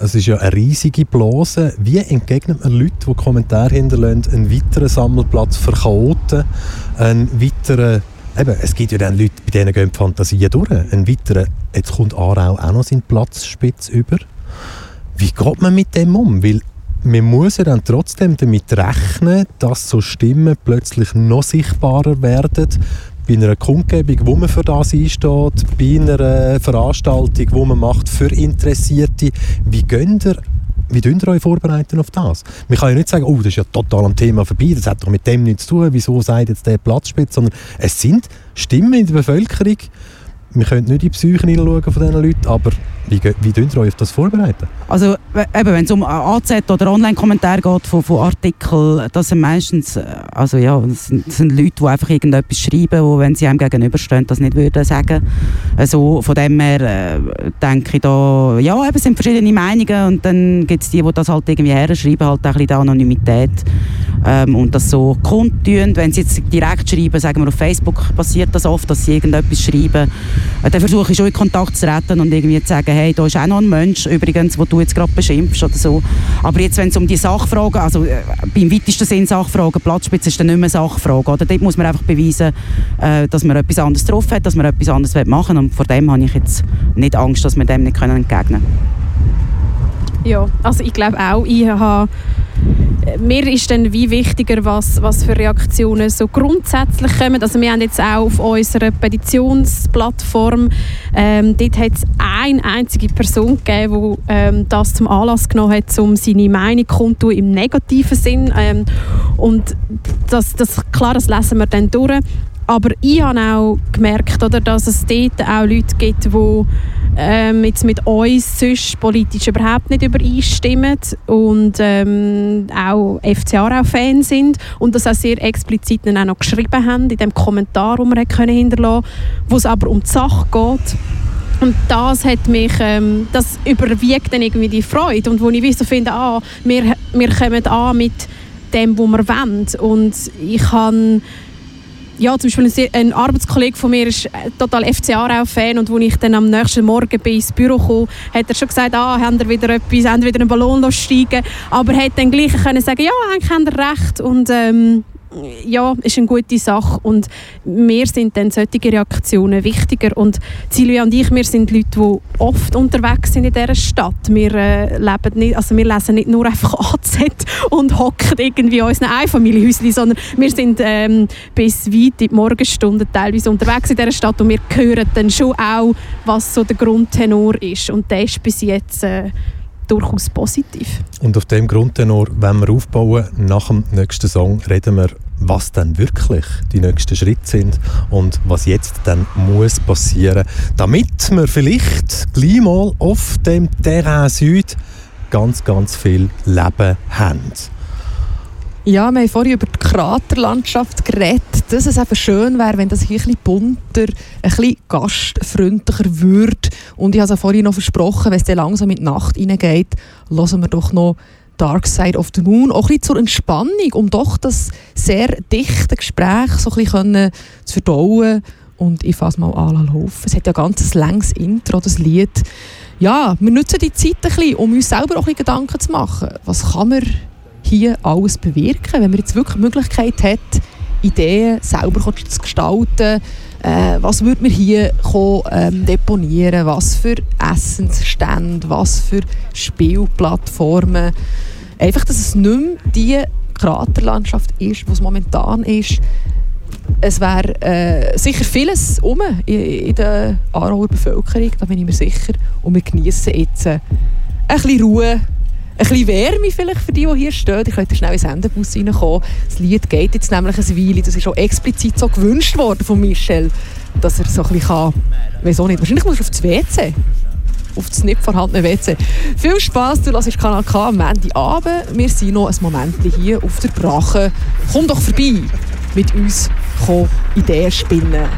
Es ist ja eine riesige Blase. Wie entgegnet man Leuten, die Kommentare hinterlassen, einen weiteren Sammelplatz Chaoten, einen weiteren Eben, es gibt ja dann Leute, bei denen gehen die Fantasien durch. Ein weiterer, jetzt kommt Aarau auch noch seinen Platzspitz über. Wie geht man mit dem um? Weil man muss ja dann trotzdem damit rechnen, dass so Stimmen plötzlich noch sichtbarer werden. Bei einer Kundgebung, wo man für das einsteht, bei einer Veranstaltung, wo man macht für Interessierte. Wie gehen ihr wie tun ihr euch vorbereiten auf das? Man kann ja nicht sagen, oh, das ist ja total am Thema vorbei, das hat doch mit dem nichts zu tun, wieso sagt jetzt der Platzspitz, sondern es sind Stimmen in der Bevölkerung, wir können nicht in die Psyche hineinschauen von diesen Leuten, aber wie, wie tun ihr euch auf das vorbereiten? Also eben, wenn es um AZ oder Online-Kommentare geht von, von Artikeln, das sind meistens äh, also ja, das sind, das sind Leute, die einfach irgendetwas schreiben, wo wenn sie einem gegenüberstehen, das nicht würden sagen. Also von dem her äh, denke ich da, ja, eben, es sind verschiedene Meinungen und dann gibt es die, die das halt irgendwie her schreiben, halt ein bisschen die Anonymität ähm, und das so kundtun. Wenn sie jetzt direkt schreiben, sagen wir auf Facebook, passiert das oft, dass sie irgendetwas schreiben, äh, dann versuche ich schon in Kontakt zu retten und irgendwie zu sagen, hey, da ist auch noch ein Mensch, übrigens, wo du jetzt gerade beschimpfst oder so. Aber jetzt, wenn es um die Sachfragen, also äh, beim weitesten Sinn Sachfragen, Platzspitze ist dann nicht mehr Sachfrage, oder? Dort muss man einfach beweisen, äh, dass man etwas anderes drauf hat, dass man etwas anderes machen will und vor dem habe ich jetzt nicht Angst, dass wir dem nicht entgegnen können. Ja, also ich glaube auch, ich habe mir ist dann wie wichtiger, was, was für Reaktionen so grundsätzlich kommen. Also wir haben jetzt auch auf unserer Petitionsplattform, ähm, dort hat es eine einzige Person gegeben, die ähm, das zum Anlass genommen hat, um seine Meinung kundtun im negativen Sinn. Ähm, und das, das, klar, das lesen wir dann durch. Aber ich habe auch gemerkt, oder, dass es dort auch Leute gibt, die ähm, jetzt mit uns sonst politisch überhaupt nicht übereinstimmen und ähm, auch FC Aarau-Fans sind und das auch sehr explizit auch noch geschrieben haben in dem Kommentar, den wir können hinterlassen wo es aber um die Sache geht. Und das hat mich, ähm, das überwiegt dann irgendwie die Freude und wo ich so finde, ah, wir, wir kommen an mit dem, was wir wollen und ich kann ja, zum Beispiel ein, Arbeitskollege von mir ist äh, total FC Aarau-Fan und als ich dann am nächsten Morgen bin ins Büro kam, hat er schon gesagt, ah, haben wir wieder etwas, haben wieder einen Ballon steigen. Aber er hat dann gleich sagen, ja, eigentlich haben wir recht und ähm, ja, ist eine gute Sache. Und mir sind dann solche Reaktionen wichtiger. Und Silvia und ich, wir sind Leute, die oft unterwegs sind in dieser Stadt. Wir, äh, leben nicht, also wir lesen nicht nur einfach AZ und hocken irgendwie in unseren Einfamilienhäuschen, sondern wir sind ähm, bis weit in die Morgenstunden teilweise unterwegs in dieser Stadt. Und wir hören dann schon auch, was so der Grundtenor ist. Und der ist bis jetzt äh, durchaus positiv. Und auf dem Grundtenor, wenn wir aufbauen, nach dem nächsten Song reden wir, was dann wirklich die nächsten Schritte sind und was jetzt dann muss passieren, damit wir vielleicht gleich mal auf dem Terrain Süd ganz, ganz viel Leben haben. Ja, wir haben vorhin über die Kraterlandschaft geredet, dass es eben schön wäre, wenn das hier ein bisschen bunter, ein bisschen gastfreundlicher würde. Und ich habe es vorhin noch versprochen, wenn es dann langsam in die Nacht reingeht, hören wir doch noch Dark Side of the Moon, auch ein bisschen zur Entspannung, um doch das sehr dichte Gespräch so ein bisschen zu verdauen. Und ich fasse mal an laufen. Es hat ja ganz ein langes Intro, das Lied. Ja, wir nutzen die Zeit ein bisschen, um uns selber auch ein bisschen Gedanken zu machen. Was kann man hier alles bewirken, wenn man jetzt wirklich die Möglichkeit hat, Ideen selber zu gestalten. Äh, was würde man hier kommen, ähm, deponieren? Was für Essensstände? Was für Spielplattformen? Einfach, dass es nicht mehr die Kraterlandschaft ist, die es momentan ist. Es wäre äh, sicher vieles um in, in der Aarauer Bevölkerung, da bin ich mir sicher. Und wir genießen jetzt äh, ein bisschen Ruhe, bisschen Wärme vielleicht für die, die hier stehen. Ich könnte schnell ins Sendebus reinkommen. Das Lied geht jetzt nämlich eine Weile. Das ist auch explizit so gewünscht worden von Michel, dass er so ein bisschen kann. Wieso nicht? Wahrscheinlich muss er auf das WC. Auf das nicht vorhandene WC. Viel Spass, du hörst Kanal K am Abend. Wir sind noch ein Moment hier auf der Brache. Komm doch vorbei mit uns komm Ideen spinnen.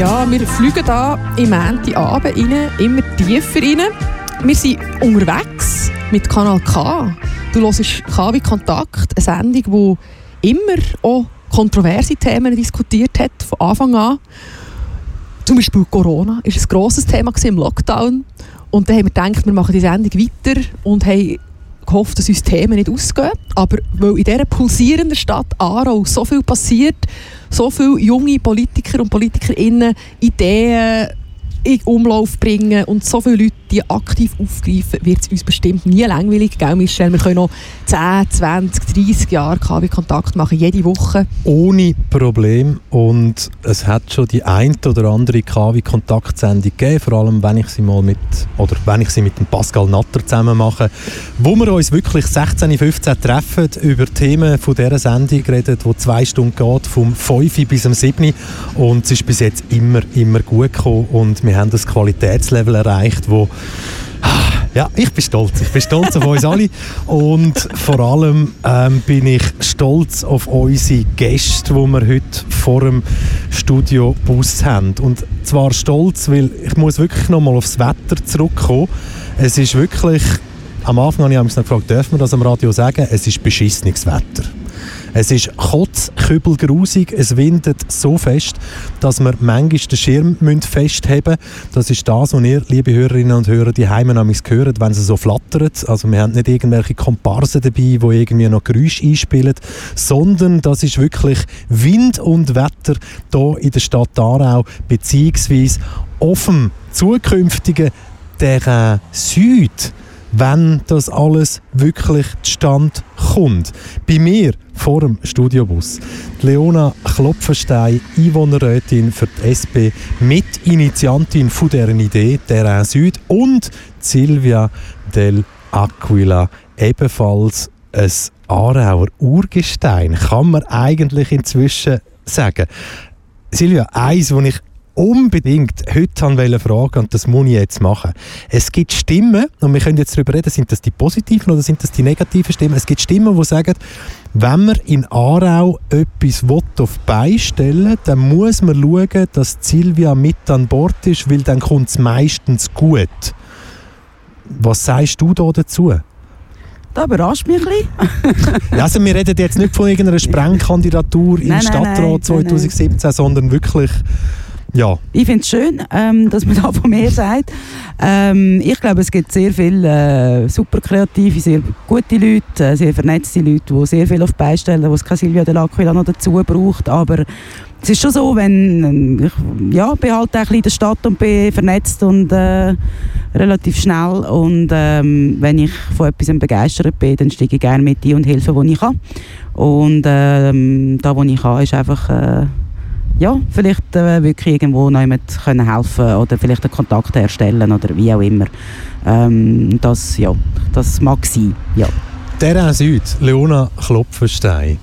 Ja, wir fliegen da im Abend rein, immer tiefer rein. Wir sind unterwegs mit Kanal K. Du hörst K wie Kontakt, eine Sendung, die immer auch kontroverse Themen diskutiert hat, von Anfang an. Zum Beispiel Corona war ein grosses Thema im Lockdown. Und dann haben wir gedacht, wir machen die Sendung weiter und haben gehofft, dass uns Themen nicht ausgehen. Aber weil in dieser pulsierenden Stadt Aarau so viel passiert, so viele junge Politiker und Politikerinnen Ideen in Umlauf bringen und so viele Leute die aktiv aufgreifen, wird es uns bestimmt nie langweilig, gell Michelle? Wir können noch 10, 20, 30 Jahre KW-Kontakt machen, jede Woche. Ohne Problem. Und es hat schon die ein oder andere KW-Kontaktsendung gegeben, vor allem wenn ich sie mal mit, oder wenn ich sie mit dem Pascal Natter zusammen mache, wo wir uns wirklich 16, 15 treffen, über Themen von dieser Sendung reden, die zwei Stunden geht, vom 5 bis zum 7. Und es ist bis jetzt immer, immer gut gekommen und wir haben das Qualitätslevel erreicht, wo ja, ich bin stolz. Ich bin stolz auf uns alle. Und vor allem ähm, bin ich stolz auf unsere Gäste, die wir heute vor dem Studio Bus haben. Und zwar stolz, weil ich muss wirklich noch mal aufs Wetter zurückkommen. Es ist wirklich, am Anfang habe ich mich gefragt, dürfen wir das am Radio sagen? Es ist beschissenes Wetter. Es ist kotzkübelgrusig, es windet so fest, dass wir manchmal den Schirm festheben müssen. Das ist das, was ihr, liebe Hörerinnen und Hörer, die Heime hören, wenn sie so flattert. Also wir haben nicht irgendwelche Komparsen dabei, die irgendwie noch Geräusche einspielen, sondern das ist wirklich Wind und Wetter hier in der Stadt Aarau, beziehungsweise auf dem zukünftigen Terrain Süd wenn das alles wirklich zustande kommt. Bei mir vor dem Studiobus Leona Klopfenstein, Einwohnerrätin für die SP, Mitinitiantin von deren Idee, Terrain Süd und Silvia Del Aquila, ebenfalls ein Aarauer Urgestein, kann man eigentlich inzwischen sagen. Silvia, eins, was ich unbedingt heute wollte fragen und das muss ich jetzt machen. Es gibt Stimmen, und wir können jetzt darüber reden, sind das die positiven oder sind das die negativen Stimmen? Es gibt Stimmen, die sagen, wenn man in Aarau etwas auf die Beine stellen dann muss man schauen, dass Silvia mit an Bord ist, weil dann kommt es meistens gut. Was sagst du da dazu? Das überrascht mich ein bisschen. also wir reden jetzt nicht von irgendeiner Sprengkandidatur im Nein, nein, Stadtrat nein, 2017, sondern wirklich ja. Ich finde es schön, ähm, dass man da von mir sagt. Ähm, ich glaube, es gibt sehr viele äh, super kreative, sehr gute Leute, äh, sehr vernetzte Leute, die sehr viel auf die Beine stellen, die es keine Silvia Dell'Aquila noch dazu braucht. Aber es ist schon so, wenn ich ja, bin halt ein in der Stadt und bin vernetzt und äh, relativ schnell und ähm, wenn ich von etwas begeistert bin, dann steige ich gerne mit ein und helfe, wo ich kann. Und ähm, da, wo ich kann, ist einfach äh, ja, vielleicht äh, wirklich irgendwo noch jemand können helfen oder vielleicht einen Kontakt herstellen oder wie auch immer. Ähm, das, ja, das mag sein, ja. Terrain Süd, Leona Klopfenstein.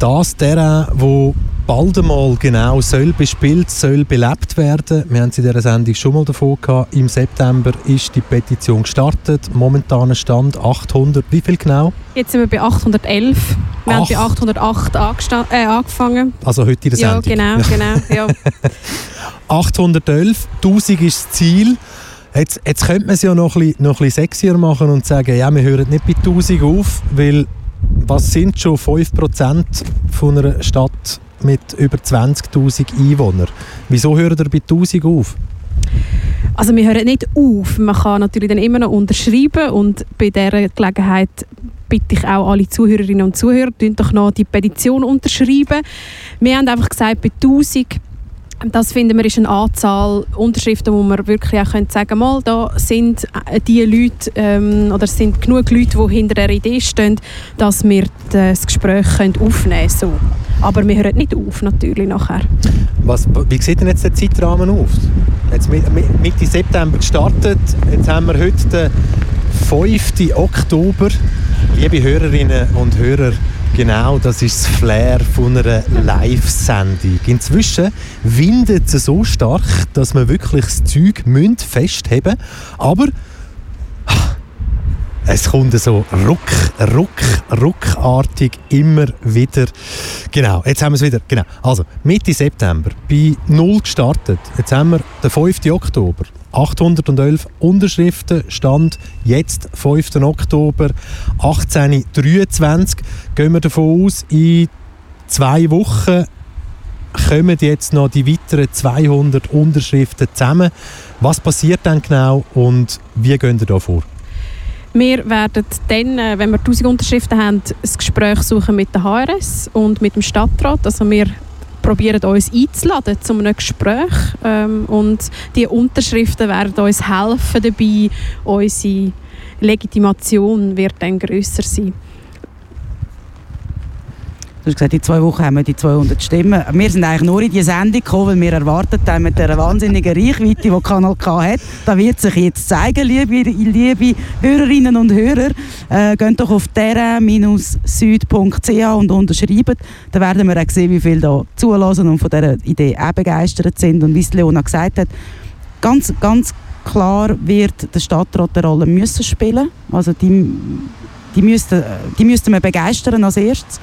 Das Terrain, wo bald einmal genau soll bespielt, soll belebt werden. Wir haben es in dieser Sendung schon mal davon gehabt. Im September ist die Petition gestartet. Momentaner Stand 800. Wie viel genau? Jetzt sind wir bei 811. Wir Acht. haben bei 808 äh, angefangen. Also heute in der Ja, Sendung. genau, genau. Ja. 811, 1000 ist das Ziel. Jetzt, jetzt könnte man es ja noch ein, bisschen, noch ein bisschen sexier machen und sagen, ja, wir hören nicht bei 1000 auf, weil was sind schon 5% von einer Stadt mit über 20'000 Einwohnern? Wieso hören ihr bei 1000 auf? Also wir hören nicht auf. Man kann natürlich dann immer noch unterschreiben und bei dieser Gelegenheit bitte ich auch alle Zuhörerinnen und Zuhörer, doch noch die Petition unterschreiben. Wir haben einfach gesagt, bei 1000 das finden wir ist eine Anzahl Unterschriften, wo man wirklich auch können sagen mal, da sind äh, die Leute ähm, oder sind genug Leute, die hinter der Idee stehen, dass wir das Gespräch können aufnehmen können. So. Aber wir hören nicht auf, natürlich, nachher. Was, wie sieht denn jetzt der Zeitrahmen aus? Jetzt mit- mit- Mitte September gestartet, jetzt haben wir heute den 5. Oktober. Liebe Hörerinnen und Hörer, genau das ist das Flair von einer Live-Sendung. Inzwischen windet es so stark, dass man wirklich das Zeug müssen festheben aber es kommt so ruck, ruck, ruckartig immer wieder. Genau, jetzt haben wir es wieder. Genau. Also, Mitte September, bei null gestartet. Jetzt haben wir den 5. Oktober. 811 Unterschriften, Stand jetzt 5. Oktober 1823. Gehen wir davon aus, in zwei Wochen kommen jetzt noch die weiteren 200 Unterschriften zusammen. Was passiert dann genau und wie gehen ihr da vor? Wir werden dann, äh, wenn wir 1000 Unterschriften haben, ein Gespräch suchen mit der HRS und mit dem Stadtrat. Also wir probieren uns einzuladen zu einem Gespräch ähm, und die Unterschriften werden uns helfen dabei, unsere Legitimation wird dann grösser sein. Du hast gesagt, in zwei Wochen haben wir die 200 Stimmen. Wir sind eigentlich nur in die Sendung gekommen, weil wir erwartet haben, mit dieser wahnsinnigen Reichweite, die Kanal K hat, da wird sich jetzt zeigen, liebe, liebe Hörerinnen und Hörer. Äh, geht doch auf terra-süd.ch und unterschreiben. Dann werden wir auch sehen, wie viele da zulassen und von dieser Idee auch begeistert sind. Und wie es Leona gesagt hat, ganz, ganz klar wird der Stadtrat eine Rolle müssen spielen. Also die, die müssten, die müssten wir begeistern als erstes.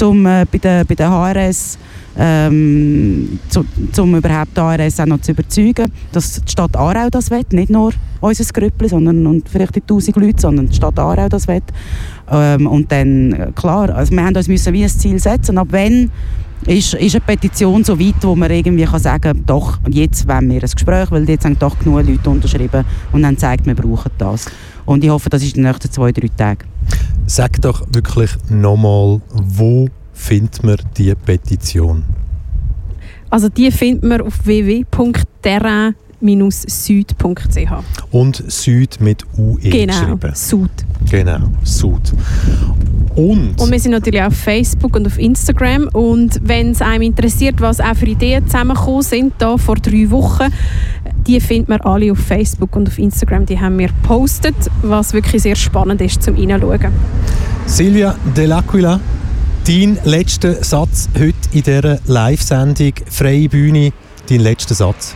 Um äh, bei der, bei der HRS ähm, zu, um überhaupt die HRS auch noch zu überzeugen, dass die Stadt Aarau das will, nicht nur unser Grüppli, sondern und vielleicht die 1000 Leute, sondern die Stadt Aarau das will. Ähm, und dann, äh, klar, also wir haben uns müssen wie ein Ziel setzen, ab wenn ist, ist eine Petition so weit, wo man irgendwie kann sagen doch, jetzt wollen wir ein Gespräch, weil jetzt haben doch genug Leute unterschrieben und haben gesagt, wir brauchen das. Und ich hoffe, das ist in den nächsten zwei, drei Tagen. Sag doch wirklich nochmal, wo findet man diese Petition? Also die findet man auf www.terrain süd.ch. Und Süd mit UE genau, geschrieben. Süd. Genau, Süd. Und, und wir sind natürlich auf Facebook und auf Instagram. Und wenn es einem interessiert, was auch für Ideen zusammengekommen sind, da vor drei Wochen, die findet man alle auf Facebook und auf Instagram. Die haben wir gepostet, was wirklich sehr spannend ist zum Hineinschauen. Silvia Dell'Aquila, dein letzter Satz heute in dieser Live-Sendung, freie Bühne, dein letzter Satz.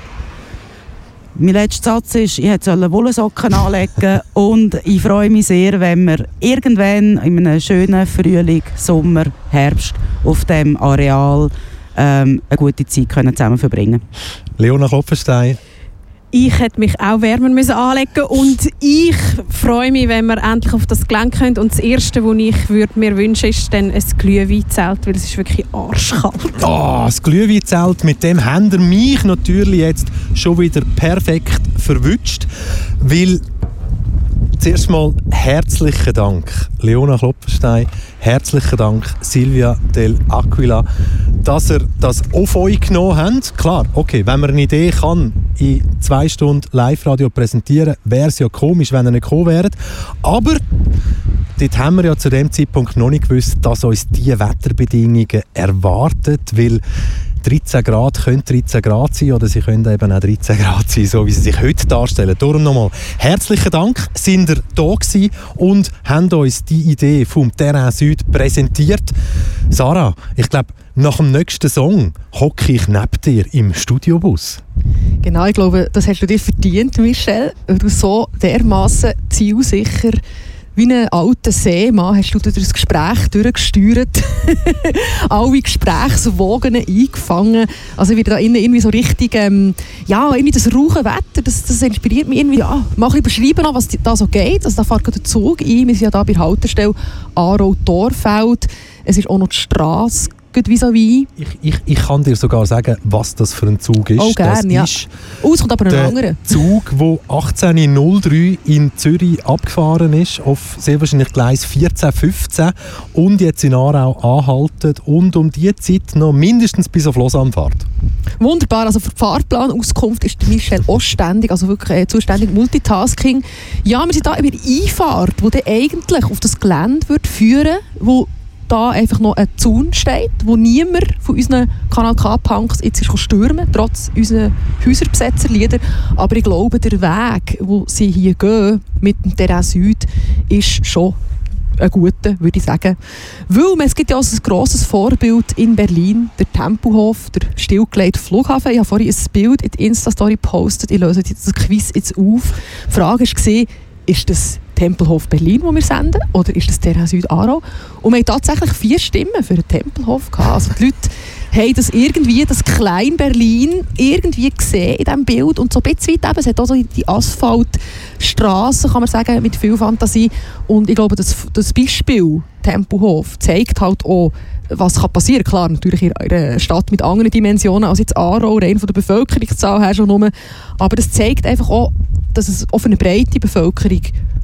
Mein letzter Satz ist, ich hätte Wollsocken anlegen und ich freue mich sehr, wenn wir irgendwann in einem schönen Frühling, Sommer, Herbst auf dem Areal ähm, eine gute Zeit können zusammen verbringen. Leona Klopfenstein, ich hätte mich auch wärmer müssen anlegen und ich freue mich, wenn wir endlich auf das Gelände können. Und das Erste, was ich würde mir wünschen ist dann ein Glühweinzelt, weil es ist wirklich arschkalt. Oh, das Glühweinzelt, mit dem haben mich natürlich jetzt schon wieder perfekt verwünscht, weil Zuerst mal herzlichen Dank, Leona Kloppenstein, herzlichen Dank, Silvia Del Aquila, dass ihr das auf euch genommen habt. Klar, okay, wenn man eine Idee kann in zwei Stunden Live-Radio präsentieren, wäre es ja komisch, wenn ihr nicht gekommen wäret. Aber dort haben wir ja zu dem Zeitpunkt noch nicht gewusst, dass uns diese Wetterbedingungen erwartet, weil 13 Grad können 13 Grad sein oder sie können eben auch 13 Grad sein, so wie sie sich heute darstellen. Darum nochmal herzlichen Dank, sind ihr da gewesen und haben uns die Idee vom Terrain Süd präsentiert. Sarah, ich glaube, nach dem nächsten Song hocke ich neben dir im Studiobus. Genau, ich glaube, das hast du dir verdient, Michel, weil du so dermaßen zielsicher wie ein alter Seemann hast du durch das Gespräch durchgesteuert. Alle Gesprächswogen eingefangen. Also werde da innen irgendwie so richtig, ähm, ja, irgendwie das rauche Wetter, das, das inspiriert mich irgendwie, ja, mach ich beschreiben noch, was da so geht. Also da fährt der Zug ein, wir sind ja da bei der Haltestelle Aarau-Torfeld. Es ist auch noch die Straße vis-à-vis. Ich, ich, ich kann dir sogar sagen, was das für ein Zug ist. Oh, gern, ja. ist oh, es kommt aber ein anderer. Zug, der 1803 in Zürich abgefahren ist, auf sehr wahrscheinlich Gleis 14, 15 und jetzt in Aarau anhaltet und um diese Zeit noch mindestens bis auf Lausanne fährt. Wunderbar, also für die Fahrplanauskunft ist Michel Ostständig, also wirklich äh, zuständig Multitasking. Ja, wir sind hier über Einfahrt, die eigentlich auf das Gelände wird führen würde, da einfach noch ein Zaun steht, wo niemand von unseren Kanal K-Punks jetzt ist stürmen trotz unserer Häuserbesetzerlieder. Aber ich glaube, der Weg, wo sie hier gehen, mit dem Terrain Süd, ist schon ein guter, würde ich sagen. Weil es gibt ja auch ein grosses Vorbild in Berlin, der Tempelhof, der stillgelegte Flughafen. Ich habe vorhin ein Bild in die Insta-Story gepostet. Ich löse das Quiz jetzt auf. Die Frage war, ist das Tempelhof Berlin, wo wir senden, oder ist das der Süd Aarau? Und wir haben tatsächlich vier Stimmen für den Tempelhof gehabt. Also die Leute haben das irgendwie, das Klein Berlin, irgendwie gesehen in diesem Bild und so ein bisschen weit eben, es hat auch so die Asphaltstraße, kann man sagen, mit viel Fantasie. Und ich glaube, das, das Beispiel Tempelhof zeigt halt auch, was kann passieren Klar, natürlich in einer Stadt mit anderen Dimensionen als jetzt Aarau, rein von der Bevölkerungszahl her schon nur. Aber es zeigt einfach auch, dass es auf eine breite Bevölkerung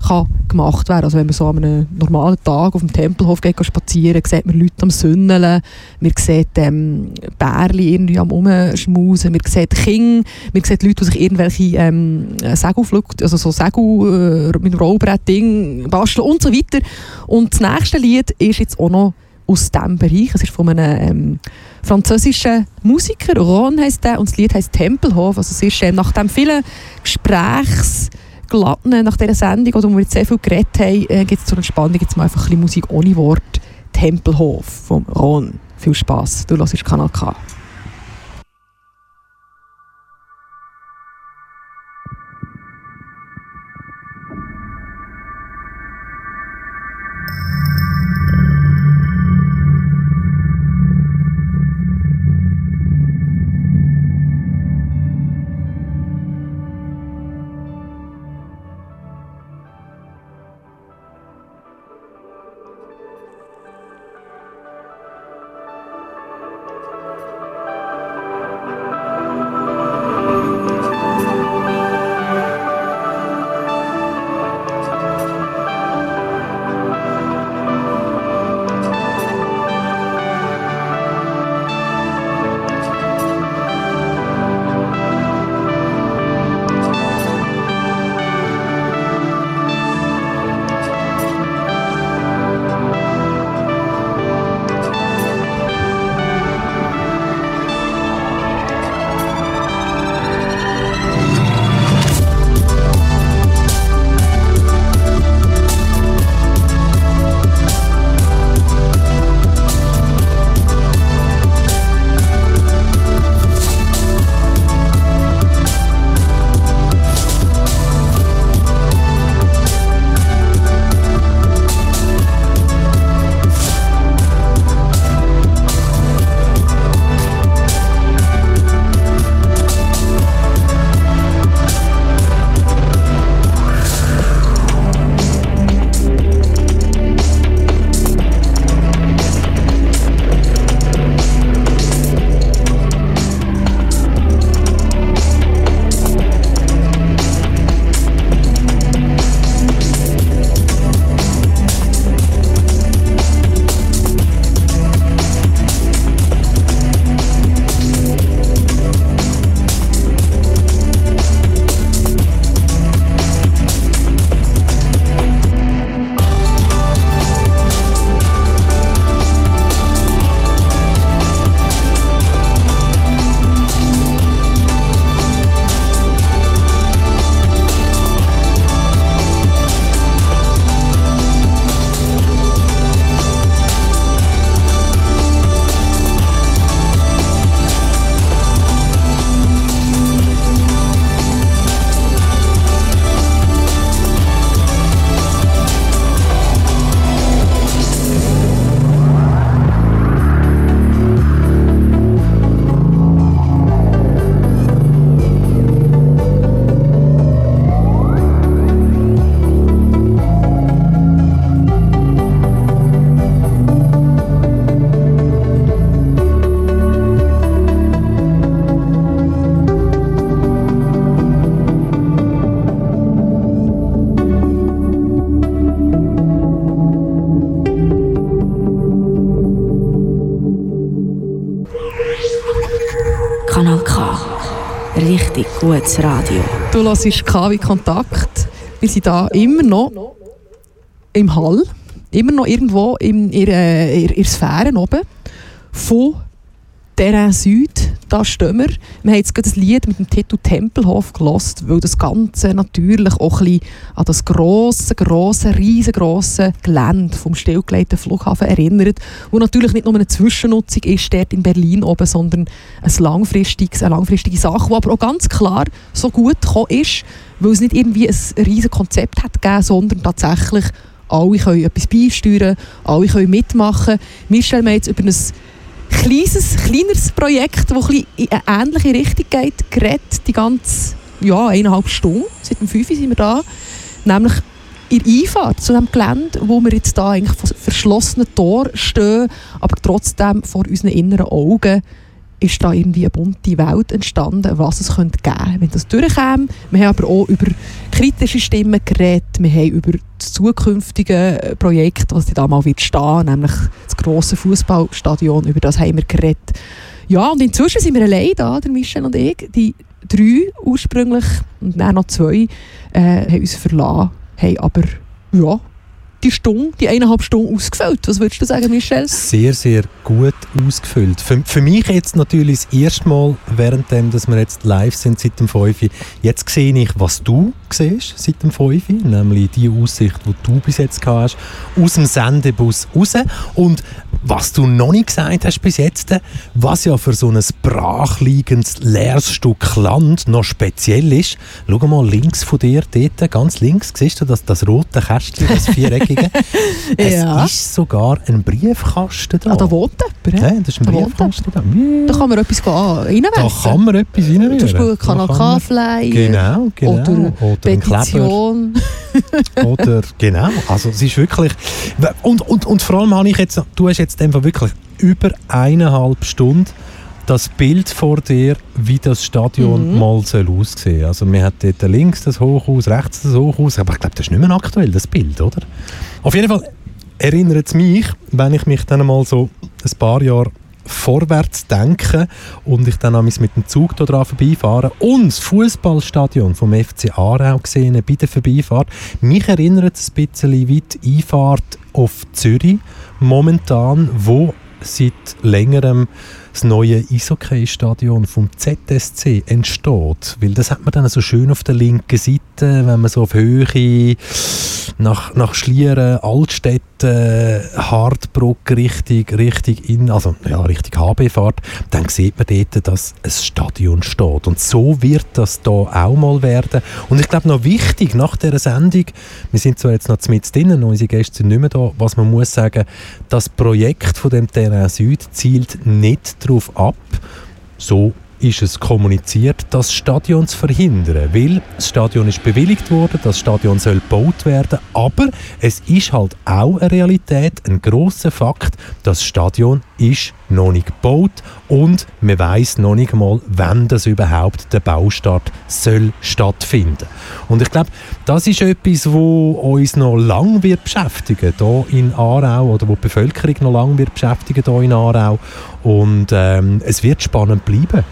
kann gemacht werden Also wenn man so an einem normalen Tag auf dem Tempelhof geht spazieren, sieht man Leute am Sünneln, man sieht ähm, Bärli irgendwie am Umschmusen, man sieht Kinder, man sieht Leute, die sich irgendwelche ähm, Segelflug, also so Segel äh, mit einem Rollbrett-Ding basteln und so weiter. Und das nächste Lied ist jetzt auch noch aus diesem Bereich. Es ist von einem ähm, französischen Musiker, Ron heißt der, und das Lied heißt Tempelhof. Also es ist äh, nach dem vielen Gesprächsglatten nach dieser Sendung, wo wir jetzt sehr viel geredet haben, äh, gibt es zur Entspannung jetzt mal einfach ein bisschen Musik ohne Wort. Tempelhof von Ron. Viel Spaß. Du hörst Kanal K. richtig gutes Radio. Du hörst KW Kontakt. Wir sind da immer noch im Hall. Immer noch irgendwo in ihrer, in ihrer Sphäre oben. Von Terrain Süd, da stehen wir. Wir haben jetzt gerade ein Lied mit dem Titel Tempelhof gelost, weil das Ganze natürlich auch ein an das grosse, grosse, riesengroße Gelände vom stillgelegten Flughafen erinnert, wo natürlich nicht nur eine Zwischennutzung ist dort in Berlin oben, sondern ein langfristiges, eine langfristige Sache, die aber auch ganz klar so gut gekommen ist, weil es nicht irgendwie ein riesiges Konzept hat gegeben, sondern tatsächlich alle können etwas beisteuern, alle können mitmachen. Wir stellen jetzt über ein kleines, kleineres Projekt, das in eine ähnliche Richtung geht, geredet die ganze ja, eineinhalb Stunden. Seit dem 5 Uhr sind wir da. Nämlich in der Einfahrt zu dem Gelände, wo wir jetzt da eigentlich vor verschlossenen Tor stehen, aber trotzdem vor unseren inneren Augen ist da irgendwie eine bunte Welt entstanden, was es könnte geben wenn das durchkäme. Wir haben aber auch über kritische Stimmen geredet, wir haben über das zukünftige Projekt, was da mal wird stehen, nämlich das grosse Fußballstadion, über das haben wir geredet. Ja, und inzwischen sind wir allein da, der Michel und ich, die drei ursprünglich und dann noch zwei, äh, haben uns verlassen, haben aber ja, die Stunde, die eineinhalb Stunden ausgefüllt. Was würdest du sagen, Michel? Sehr, sehr gut ausgefüllt. Für, für mich jetzt natürlich das erste Mal, währenddem, dass wir jetzt live sind seit dem 5 Uhr, jetzt sehe ich, was du siehst seit dem 5 Uhr, nämlich die Aussicht, die du bis jetzt hast, aus dem Sendebus raus. Und was du noch nicht gesagt hast bis jetzt, was ja für so ein brachliegendes, leeres Stück Land noch speziell ist, schau mal links von dir, dort, ganz links, siehst du das, das rote Kästchen, das viereckige? es Ja. ist sogar ein Briefkasten da. Ah, da wohnt jemand. Ja, das ist ein Da Briefkasten da. Da kann man etwas gehen, Da reinwerfen. kann man etwas reinrühren. Zum Beispiel Kanal kann K man- Flyer Genau, genau. oder ein Kleber. Petition. Oder, genau, also es ist wirklich... Und, und, und vor allem habe ich jetzt, du hast jetzt einfach wirklich über eineinhalb Stunden das Bild vor dir, wie das Stadion Mhm. mal soll aussehen Also wir haben dort links das Hochhaus, rechts das Hochhaus, aber ich glaube, das ist nicht mehr aktuell, das Bild, oder? Auf jeden Fall erinnert es mich, wenn ich mich dann mal so ein paar Jahre vorwärts denke und ich dann mit dem Zug da dran vorbeifahre und das Fußballstadion vom FC Aarau gesehen bei der Vorbeifahrt. Mich erinnert es ein bisschen wie die Einfahrt auf Zürich momentan, wo seit längerem das neue Eishockey-Stadion vom ZSC entsteht. Weil das hat man dann so schön auf der linken Seite, wenn man so auf Höhe nach, nach Schlieren, Altstädten, Hartbruck richtig, richtig in, also ja, Richtung HB fährt, dann sieht man dort, dass ein Stadion steht. Und so wird das da auch mal werden. Und ich glaube noch wichtig nach dieser Sendung, wir sind zwar jetzt noch mit drinnen, unsere Gäste sind nicht mehr da, was man muss sagen, das Projekt von dem Terrain Süd zielt nicht darauf ab, so ist es kommuniziert, das Stadion zu verhindern, weil das Stadion ist bewilligt worden, das Stadion soll gebaut werden, aber es ist halt auch eine Realität, ein großer Fakt, das Stadion ist noch nicht gebaut und man weiß noch nicht mal, wann das überhaupt der Baustart soll stattfinden. Und ich glaube, das ist etwas, wo uns noch lang wird beschäftigen hier in Aarau oder wo die Bevölkerung noch lang wird beschäftigen hier in Aarau und ähm, es wird spannend bleiben.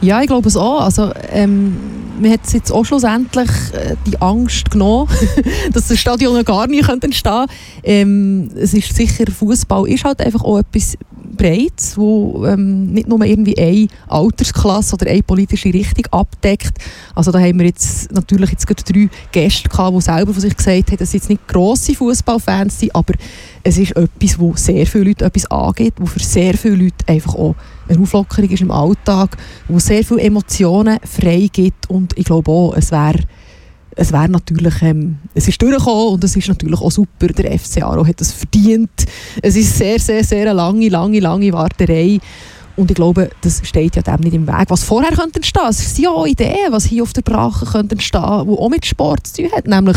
Ja, ich glaube es auch. Also, ähm, mir hat jetzt auch schlussendlich äh, die Angst genommen, dass das Stadion gar nicht entstehen könnte. Ähm, es ist sicher, Fußball ist halt einfach auch etwas Breites, wo ähm, nicht nur irgendwie eine Altersklasse oder eine politische Richtung abdeckt. Also da haben wir jetzt natürlich jetzt gerade drei Gäste gehabt, die selber von sich gesagt haben, dass sie jetzt nicht grosse Fußballfans sind, aber es ist etwas, wo sehr viele Leute etwas angeht, wo für sehr viele Leute einfach auch eine Auflockerung ist im Alltag, wo sehr viele Emotionen frei gibt und ich glaube auch, es wäre es wäre natürlich, ähm, es ist durchgekommen und es ist natürlich auch super, der FC Aro hat es verdient. Es ist sehr, sehr, sehr eine lange, lange, lange Warterei und ich glaube, das steht ja dem nicht im Weg. Was vorher könnte entstehen, es sind ja auch Ideen, was hier auf der Brache könnte entstehen, die auch mit Sport zu tun hat, nämlich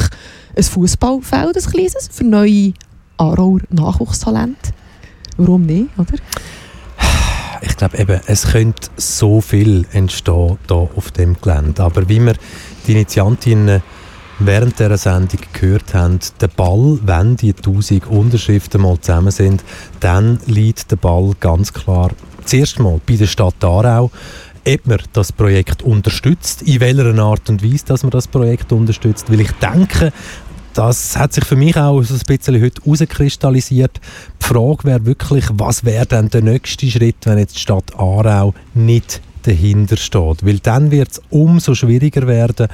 ein Fußballfeld, ein kleines, für neue Aarauer Nachwuchstalente. Warum nicht, oder? Ich glaube eben, es könnte so viel entstehen hier auf dem Gelände. Aber wie wir die Initiantinnen während dieser Sendung gehört haben, der Ball, wenn die 1000 Unterschriften mal zusammen sind, dann liegt der Ball ganz klar zuerst mal bei der Stadt Aarau. ob man das Projekt unterstützt, in welcher Art und Weise dass man das Projekt unterstützt, weil ich denke, das hat sich für mich auch so ein bisschen heute herauskristallisiert. Die Frage wäre wirklich, was wäre denn der nächste Schritt, wenn jetzt die Stadt Aarau nicht dahinter steht. Weil dann wird es umso schwieriger werden,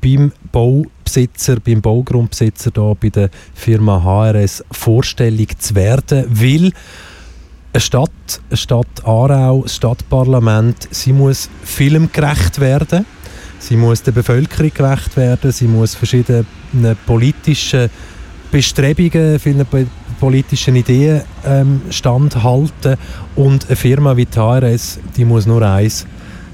beim Baubesitzer, beim Baugrundbesitzer da bei der Firma HRS vorstellig zu werden, weil eine Stadt, eine Stadt Aarau, das Stadtparlament, sie muss filmgerecht werden. Sie muss der Bevölkerung gerecht werden. Sie muss verschiedenen politischen Bestrebungen, vielen politischen Ideen ähm, standhalten. Und eine Firma wie HRS, die muss nur eins,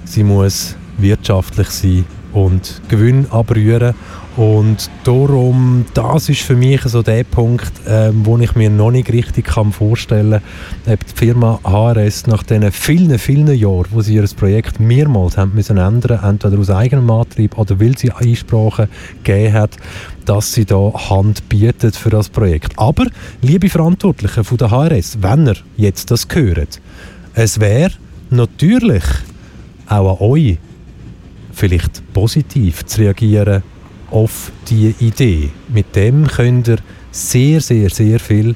sie muss wirtschaftlich sein und Gewinn abrühren. Und darum, das ist für mich so der Punkt, ähm, wo ich mir noch nicht richtig kann vorstellen kann, ob die Firma HRS nach diesen vielen, vielen Jahren, wo sie ihr Projekt mehrmals haben müssen ändern, entweder aus eigenem Antrieb oder weil sie Einsprachen gegeben hat, dass sie da Hand bietet für das Projekt. Aber, liebe Verantwortliche von der HRS, wenn ihr jetzt das hört, es wäre natürlich auch an euch vielleicht positiv zu reagieren auf die Idee. Mit dem könnt ihr sehr, sehr, sehr viel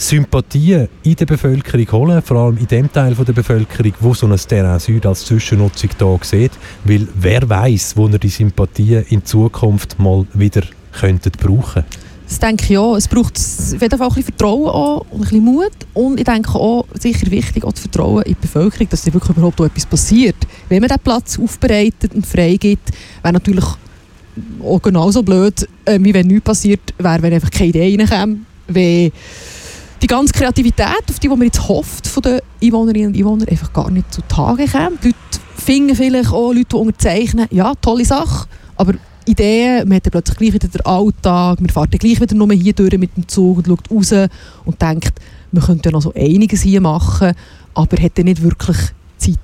Sympathie in der Bevölkerung holen, vor allem in dem Teil der Bevölkerung, wo so ein Terrain Süd als Zwischennutzung da sieht, weil wer weiß, wo ihr die Sympathie in Zukunft mal wieder könntet brauchen. Das denke ich ja. Es braucht auf jeden Fall ein Vertrauen auch und ein bisschen Mut. Und ich denke auch, sicher wichtig, auch das Vertrauen in die Bevölkerung, dass da wirklich überhaupt etwas passiert. Wenn man den Platz aufbereitet und freigibt, wäre natürlich auch genauso blöd, äh, wie wenn nichts passiert wäre, wenn einfach keine Idee reinkäme. Die ganze Kreativität, auf die, die man jetzt hofft, von den Einwohnerinnen und Einwohnern, einfach gar nicht zutage käme. Die Leute finden vielleicht auch Leute, die unterzeichnen, ja, tolle Sache, aber Ideen, man hat dann plötzlich gleich wieder den Alltag, man fährt dann gleich wieder nur hier durch mit dem Zug und schaut raus und denkt, man könnte ja noch so einiges hier machen, aber hat dann nicht wirklich Zeit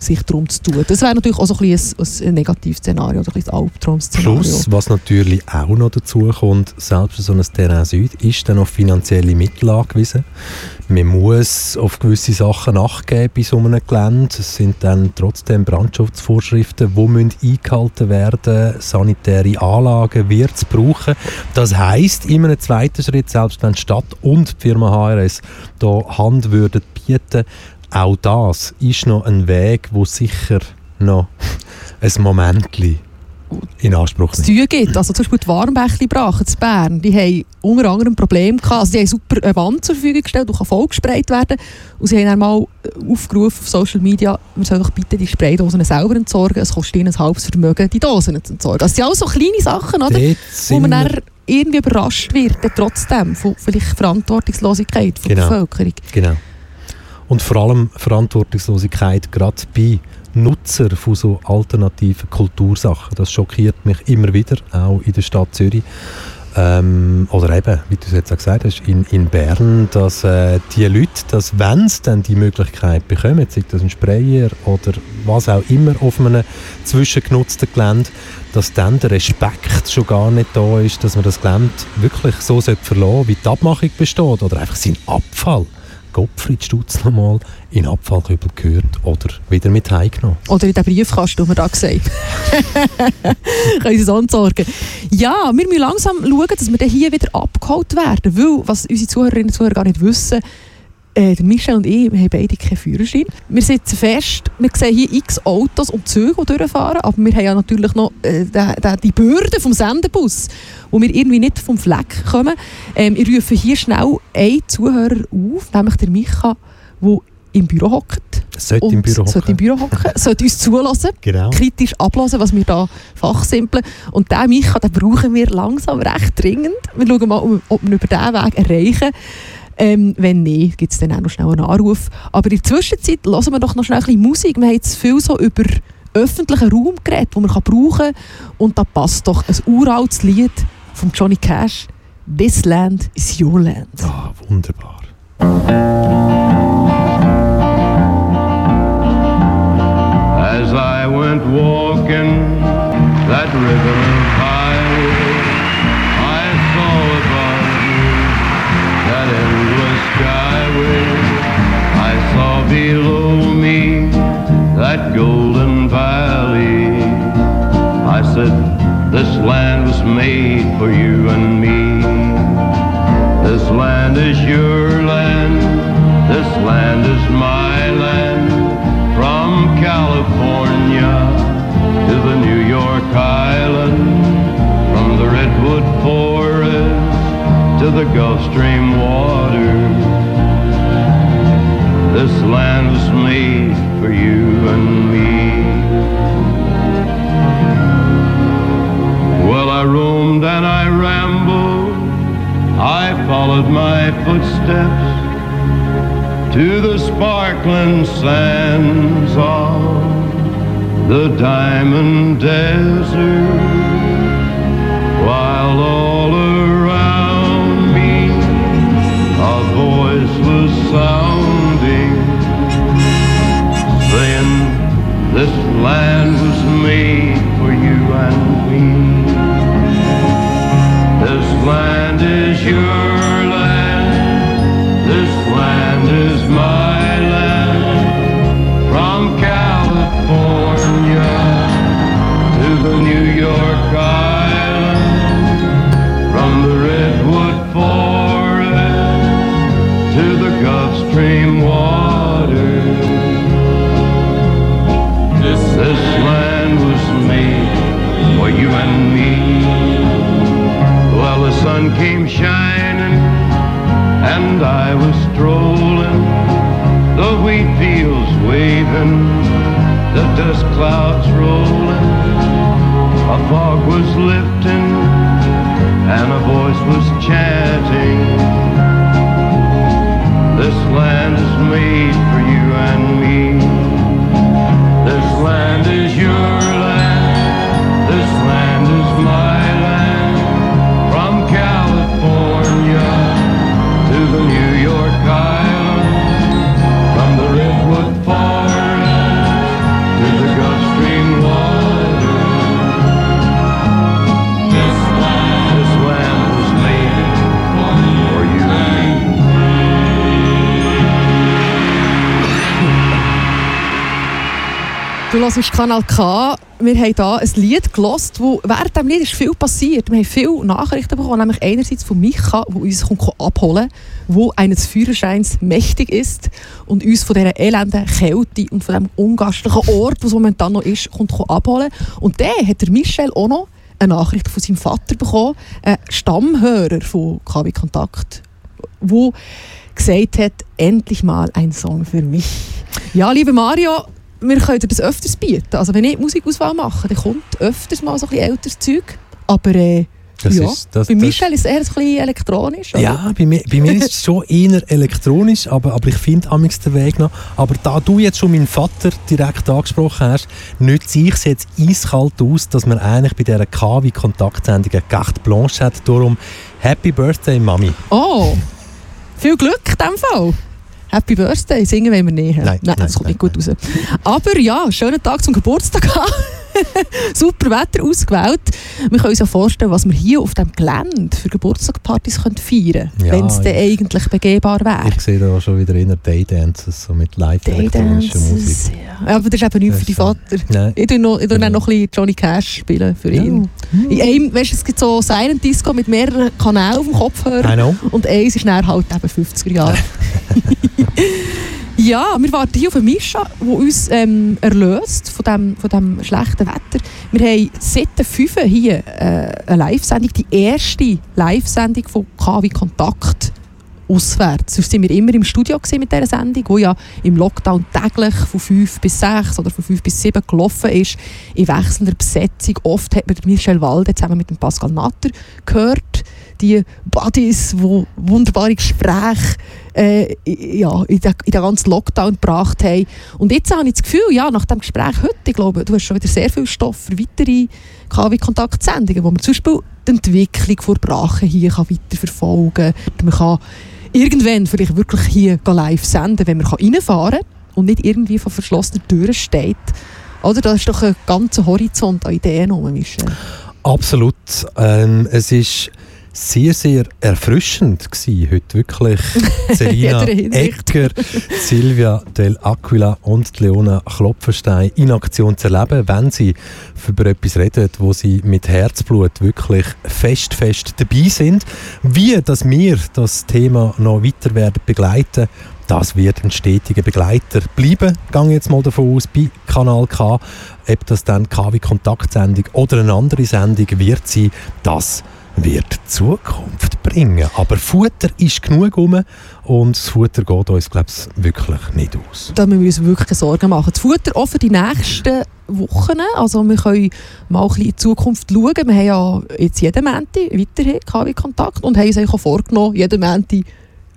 sich darum zu tun. Das wäre natürlich auch so ein, bisschen ein, Negativszenario oder ein, ein Albtraum-Szenario. Plus, was natürlich auch noch dazu kommt, selbst so ein Terrain Süd ist dann auf finanzielle Mittel angewiesen. Man muss auf gewisse Sachen nachgeben bei so einem Gelände. Es sind dann trotzdem Brandschutzvorschriften, die müssen eingehalten werden Sanitäre Anlagen wird es brauchen. Das heisst, in einem zweiten Schritt, selbst wenn die Stadt und die Firma HRS da Hand würden bieten, auch das ist noch ein Weg, wo sicher noch ein Moment in Anspruch nimmt. Es gibt. Also zum Beispiel die Warmbächli Brachen in Bern, die haben unter anderem ein Problem gehabt. Also die haben super eine Wand zur Verfügung gestellt, die voll gesprayt werden Und sie haben einmal aufgerufen auf Social Media, man soll doch bitte die Spraydosen selber entsorgen. Es kostet ihnen ein halbes Vermögen, die Dosen zu entsorgen. Das sind auch so kleine Sachen, oder? wo man dann irgendwie überrascht wird, trotzdem von vielleicht Verantwortungslosigkeit von genau. der Bevölkerung. Genau. Und vor allem Verantwortungslosigkeit gerade bei Nutzer von so alternativen Kultursachen. Das schockiert mich immer wieder, auch in der Stadt Zürich. Ähm, oder eben, wie du es jetzt auch gesagt hast, in, in Bern, dass äh, die Leute, dass wenn sie dann die Möglichkeit bekommen, sei das ein Sprayer oder was auch immer auf einem zwischengenutzten Gelände, dass dann der Respekt schon gar nicht da ist, dass man das Gelände wirklich so verlassen sollte, wie die Abmachung besteht oder einfach sein Abfall Gottfried Stutz nochmal in Abfallkübel gehört oder wieder mit heimgenommen. Oder in den Briefkasten, den wir da gesagt Können Sie so entsorgen. Ja, wir müssen langsam schauen, dass wir hier wieder abgeholt werden. Weil, was unsere Zuhörerinnen und Zuhörer gar nicht wissen, äh, Michel und ich, haben beide keinen Führerschein. Wir sitzen fest, wir sehen hier x Autos und Züge, die durchfahren, aber wir haben ja natürlich noch äh, die, die Bürde vom Sendebus, wo wir irgendwie nicht vom Fleck kommen. Ähm, ich rufe hier schnell einen Zuhörer auf, nämlich der Micha, der im Büro hockt. Sollte im Büro hocken. Sollte im Büro hocken, sollte uns zulassen, genau. kritisch ablassen, was wir da fachsimpeln. Und diesen Micha, den brauchen wir langsam recht dringend. Wir schauen mal, ob wir über diesen Weg erreichen. Ähm, wenn nicht, gibt es dann auch noch schnell einen Anruf. Aber in der Zwischenzeit hören wir doch noch schnell ein bisschen Musik. Wir haben jetzt viel so über öffentlichen Raum geredet, den man brauchen kann. Und da passt doch ein uraltes Lied von Johnny Cash. This land is your land. Ah, wunderbar. As I went walking that river that golden valley. I said, this land was made for you and me. This land is your land, this land is my land. From California to the New York Island, from the Redwood Forest to the Gulf Stream water. This land was made for you and me. Well, I roamed and I rambled, I followed my footsteps to the sparkling sands of the diamond desert, while all around me a voice was sounding, land was made for you and me. This land is your land. This land is my land. From California to the New York made for you and me. Well, the sun came shining and I was strolling, the wheat fields waving, the dust clouds rolling, a fog was lifting, and a voice was chanting. This land is made for you Du hörst Kanal K. Wir haben hier ein Lied gelost, wo während diesem Lied ist viel passiert. Wir haben viele Nachrichten bekommen, nämlich einerseits von Micha, der uns kommt abholen wo eines Führerscheins mächtig ist und uns von dieser elenden Kälte und von diesem ungastlichen Ort, wo es momentan noch ist, kommt abholen. Und dann hat der Michel auch noch eine Nachricht von seinem Vater bekommen, ein Stammhörer von KW Kontakt, wo gesagt hat, endlich mal ein Song für mich. Ja, liebe Mario, wir können das öfters bieten. Also wenn ich Musikauswahl mache, dann kommt öfters mal so ein bisschen älteres Zeug. Aber äh, Das ja, ist- das- bei das- Michel ist es eher ein bisschen elektronisch. oder? Ja, bei mir, bei mir ist es schon eher elektronisch, aber, aber ich finde amigs den Weg noch. Aber da du jetzt schon meinen Vater direkt angesprochen hast, nütze ich es jetzt eiskalt aus, dass man eigentlich bei dieser KW-Kontaktsendung eine Carte Blanche hat. Darum Happy Birthday, Mami. Oh, viel Glück in diesem Fall. Happy Birthday, singen wollen wir nicht. Nein, nein, das nein, kommt nicht gut raus. Aber ja, schönen Tag zum Geburtstag. Super Wetter ausgewählt. Wir können uns ja vorstellen, was wir hier auf dem Gelände für Geburtstagspartys feiern können, Ja, wenn es ich- eigentlich begehbar wäre. Ich sehe da schon wieder inner Daydances, so mit live elektronischer Musik. Ja, aber das ist eben nichts für ist, Vater. Nein. Ich tue noch, ich dann noch ein bisschen Johnny Cash spielen für ihn. In einem, weißt, du, es gibt so Silent Disco mit mehreren Kanälen auf dem Kopfhörer. Und eins ist dann halt eben 50er Jahre. ja, wir warten hier auf einen Mischa, der uns ähm, erlöst von dem, von dem schlechten Wetter. Wir haben seit der 5 hier äh, eine Live-Sendung, die erste Live-Sendung von KW Kontakt auswärts. Sonst sind wir immer im Studio mit dieser Sendung, die ja im Lockdown täglich von 5 bis 6 oder von 5 bis 7 gelaufen ist, in wechselnder Besetzung. Oft hat man Michel Walde zusammen mit Pascal Natter gehört. Die Buddies, die wunderbare Gespräche äh, ja, in, den, ganzen Lockdown gebracht haben. Und jetzt habe ich das Gefühl, ja, nach dem Gespräch heute, ich glaube, du hast schon wieder sehr viel Stoff für weitere KW-Kontaktsendungen, wo man zum Beispiel die Entwicklung von Brachen hier weiterverfolgen kann. Man kann irgendwann vielleicht wirklich hier live senden, wenn man reinfahren kann und nicht irgendwie vor verschlossenen Türen steht. Oder da ist doch ein ganzer Horizont an Ideen rum. Absolut. Ähm, es ist sehr, sehr erfrischend gewesen. Heute wirklich Selina. Egger, Silvia Del Aquila und Leona Klopfenstein in Aktion zu erleben, wenn sie über etwas reden, wo sie mit Herzblut wirklich fest, fest dabei sind. Wie, dass wir das Thema noch weiter werden begleiten, das wird ein stetiger Begleiter bleiben, gehe ich jetzt mal davon aus, bei Kanal K. Ob das dann KW Kontaktsendung oder eine andere Sendung wird sein, das wird Zukunft bringen. Aber Futter ist genug rum und das Futter geht uns, glaube ich, wirklich nicht aus. Da müssen wir uns wirklich Sorgen machen. Das Futter auch für die nächsten Wochen. Also wir können mal ein bisschen in die Zukunft schauen. Wir haben ja jetzt jeden Montag weiterhin KW-Kontakt und haben uns auch vorgenommen, jeden Montag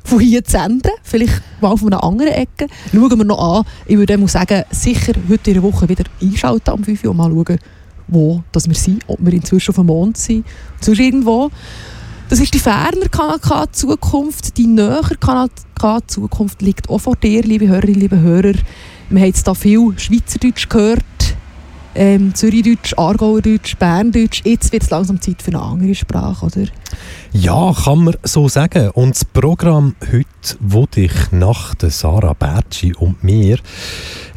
von hier zu senden. Vielleicht mal von einer anderen Ecke. Schauen wir noch an. Ich würde sagen, sicher heute in der Woche wieder einschalten am 5 Uhr und mal schauen, wo dass wir sind, ob wir inzwischen auf dem Mond sind, sonst irgendwo. Das ist die ferner Kanal K Zukunft. Die näher Kanal K Zukunft liegt auch vor dir, liebe Hörerinnen, liebe Hörer. Wir haben jetzt hier viel Schweizerdeutsch gehört, ähm, Zürichdeutsch, Aargauerdeutsch, Berndeutsch. Jetzt wird es langsam Zeit für eine andere Sprache, oder? Ja, kann man so sagen. Und das Programm heute, wo dich nach der Sarah Bertschi und mir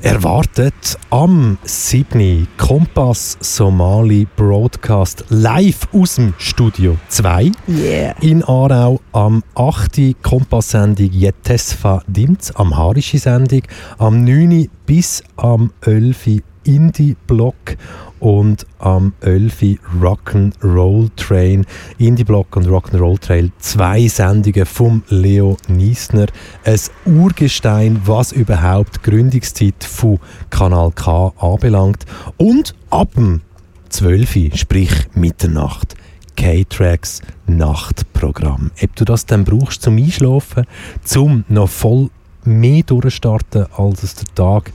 erwartet am 7. Kompass Somali Broadcast live aus dem Studio 2 Yeah. in Aarau am 8. Kompass-Sendung Jetesfa Dimz, am Harische Sendung, am 9. bis am 11. Indie-Block und am 11. Rock'n'Roll Train. Indie-Block und Rock'n'Roll Trail, zwei Sendungen vom Leo Niesner. Ein Urgestein, was überhaupt die Gründungszeit von Kanal K anbelangt. Und ab dem 12. sprich Mitternacht. K-Tracks Nachtprogramm. Ob du das dann brauchst zum Einschlafen, zum noch voll mehr durchstarten, als der Tag,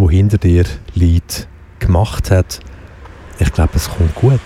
wo hinter dir liegt, gemacht hat. Ich glaube, es kommt gut.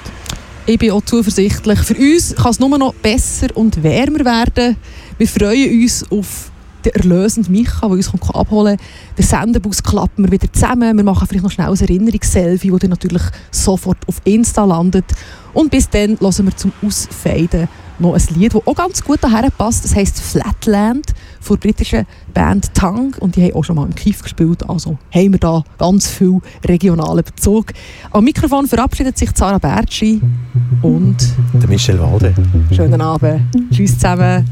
Ich bin auch zuversichtlich. Für uns kann es nur noch besser und wärmer werden. Wir freuen uns auf den erlösenden Micha, der uns kommt abholen kann. Den Sendebus klappen wir wieder zusammen. Wir machen vielleicht noch schnell ein Erinnerungsselfie, das dann natürlich sofort auf Insta landet. Und bis dann hören wir zum Ausfeiden noch ein Lied, das auch ganz gut daher passt. Das heisst Flatland von der britischen Band Tang. Und die haben auch schon mal im Kief gespielt. Also haben wir da ganz viel regionalen Bezug. Am Mikrofon verabschiedet sich Sarah Bertschi und Der Michel Walde. schönen Abend. Tschüss zusammen.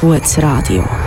Gutes Radio.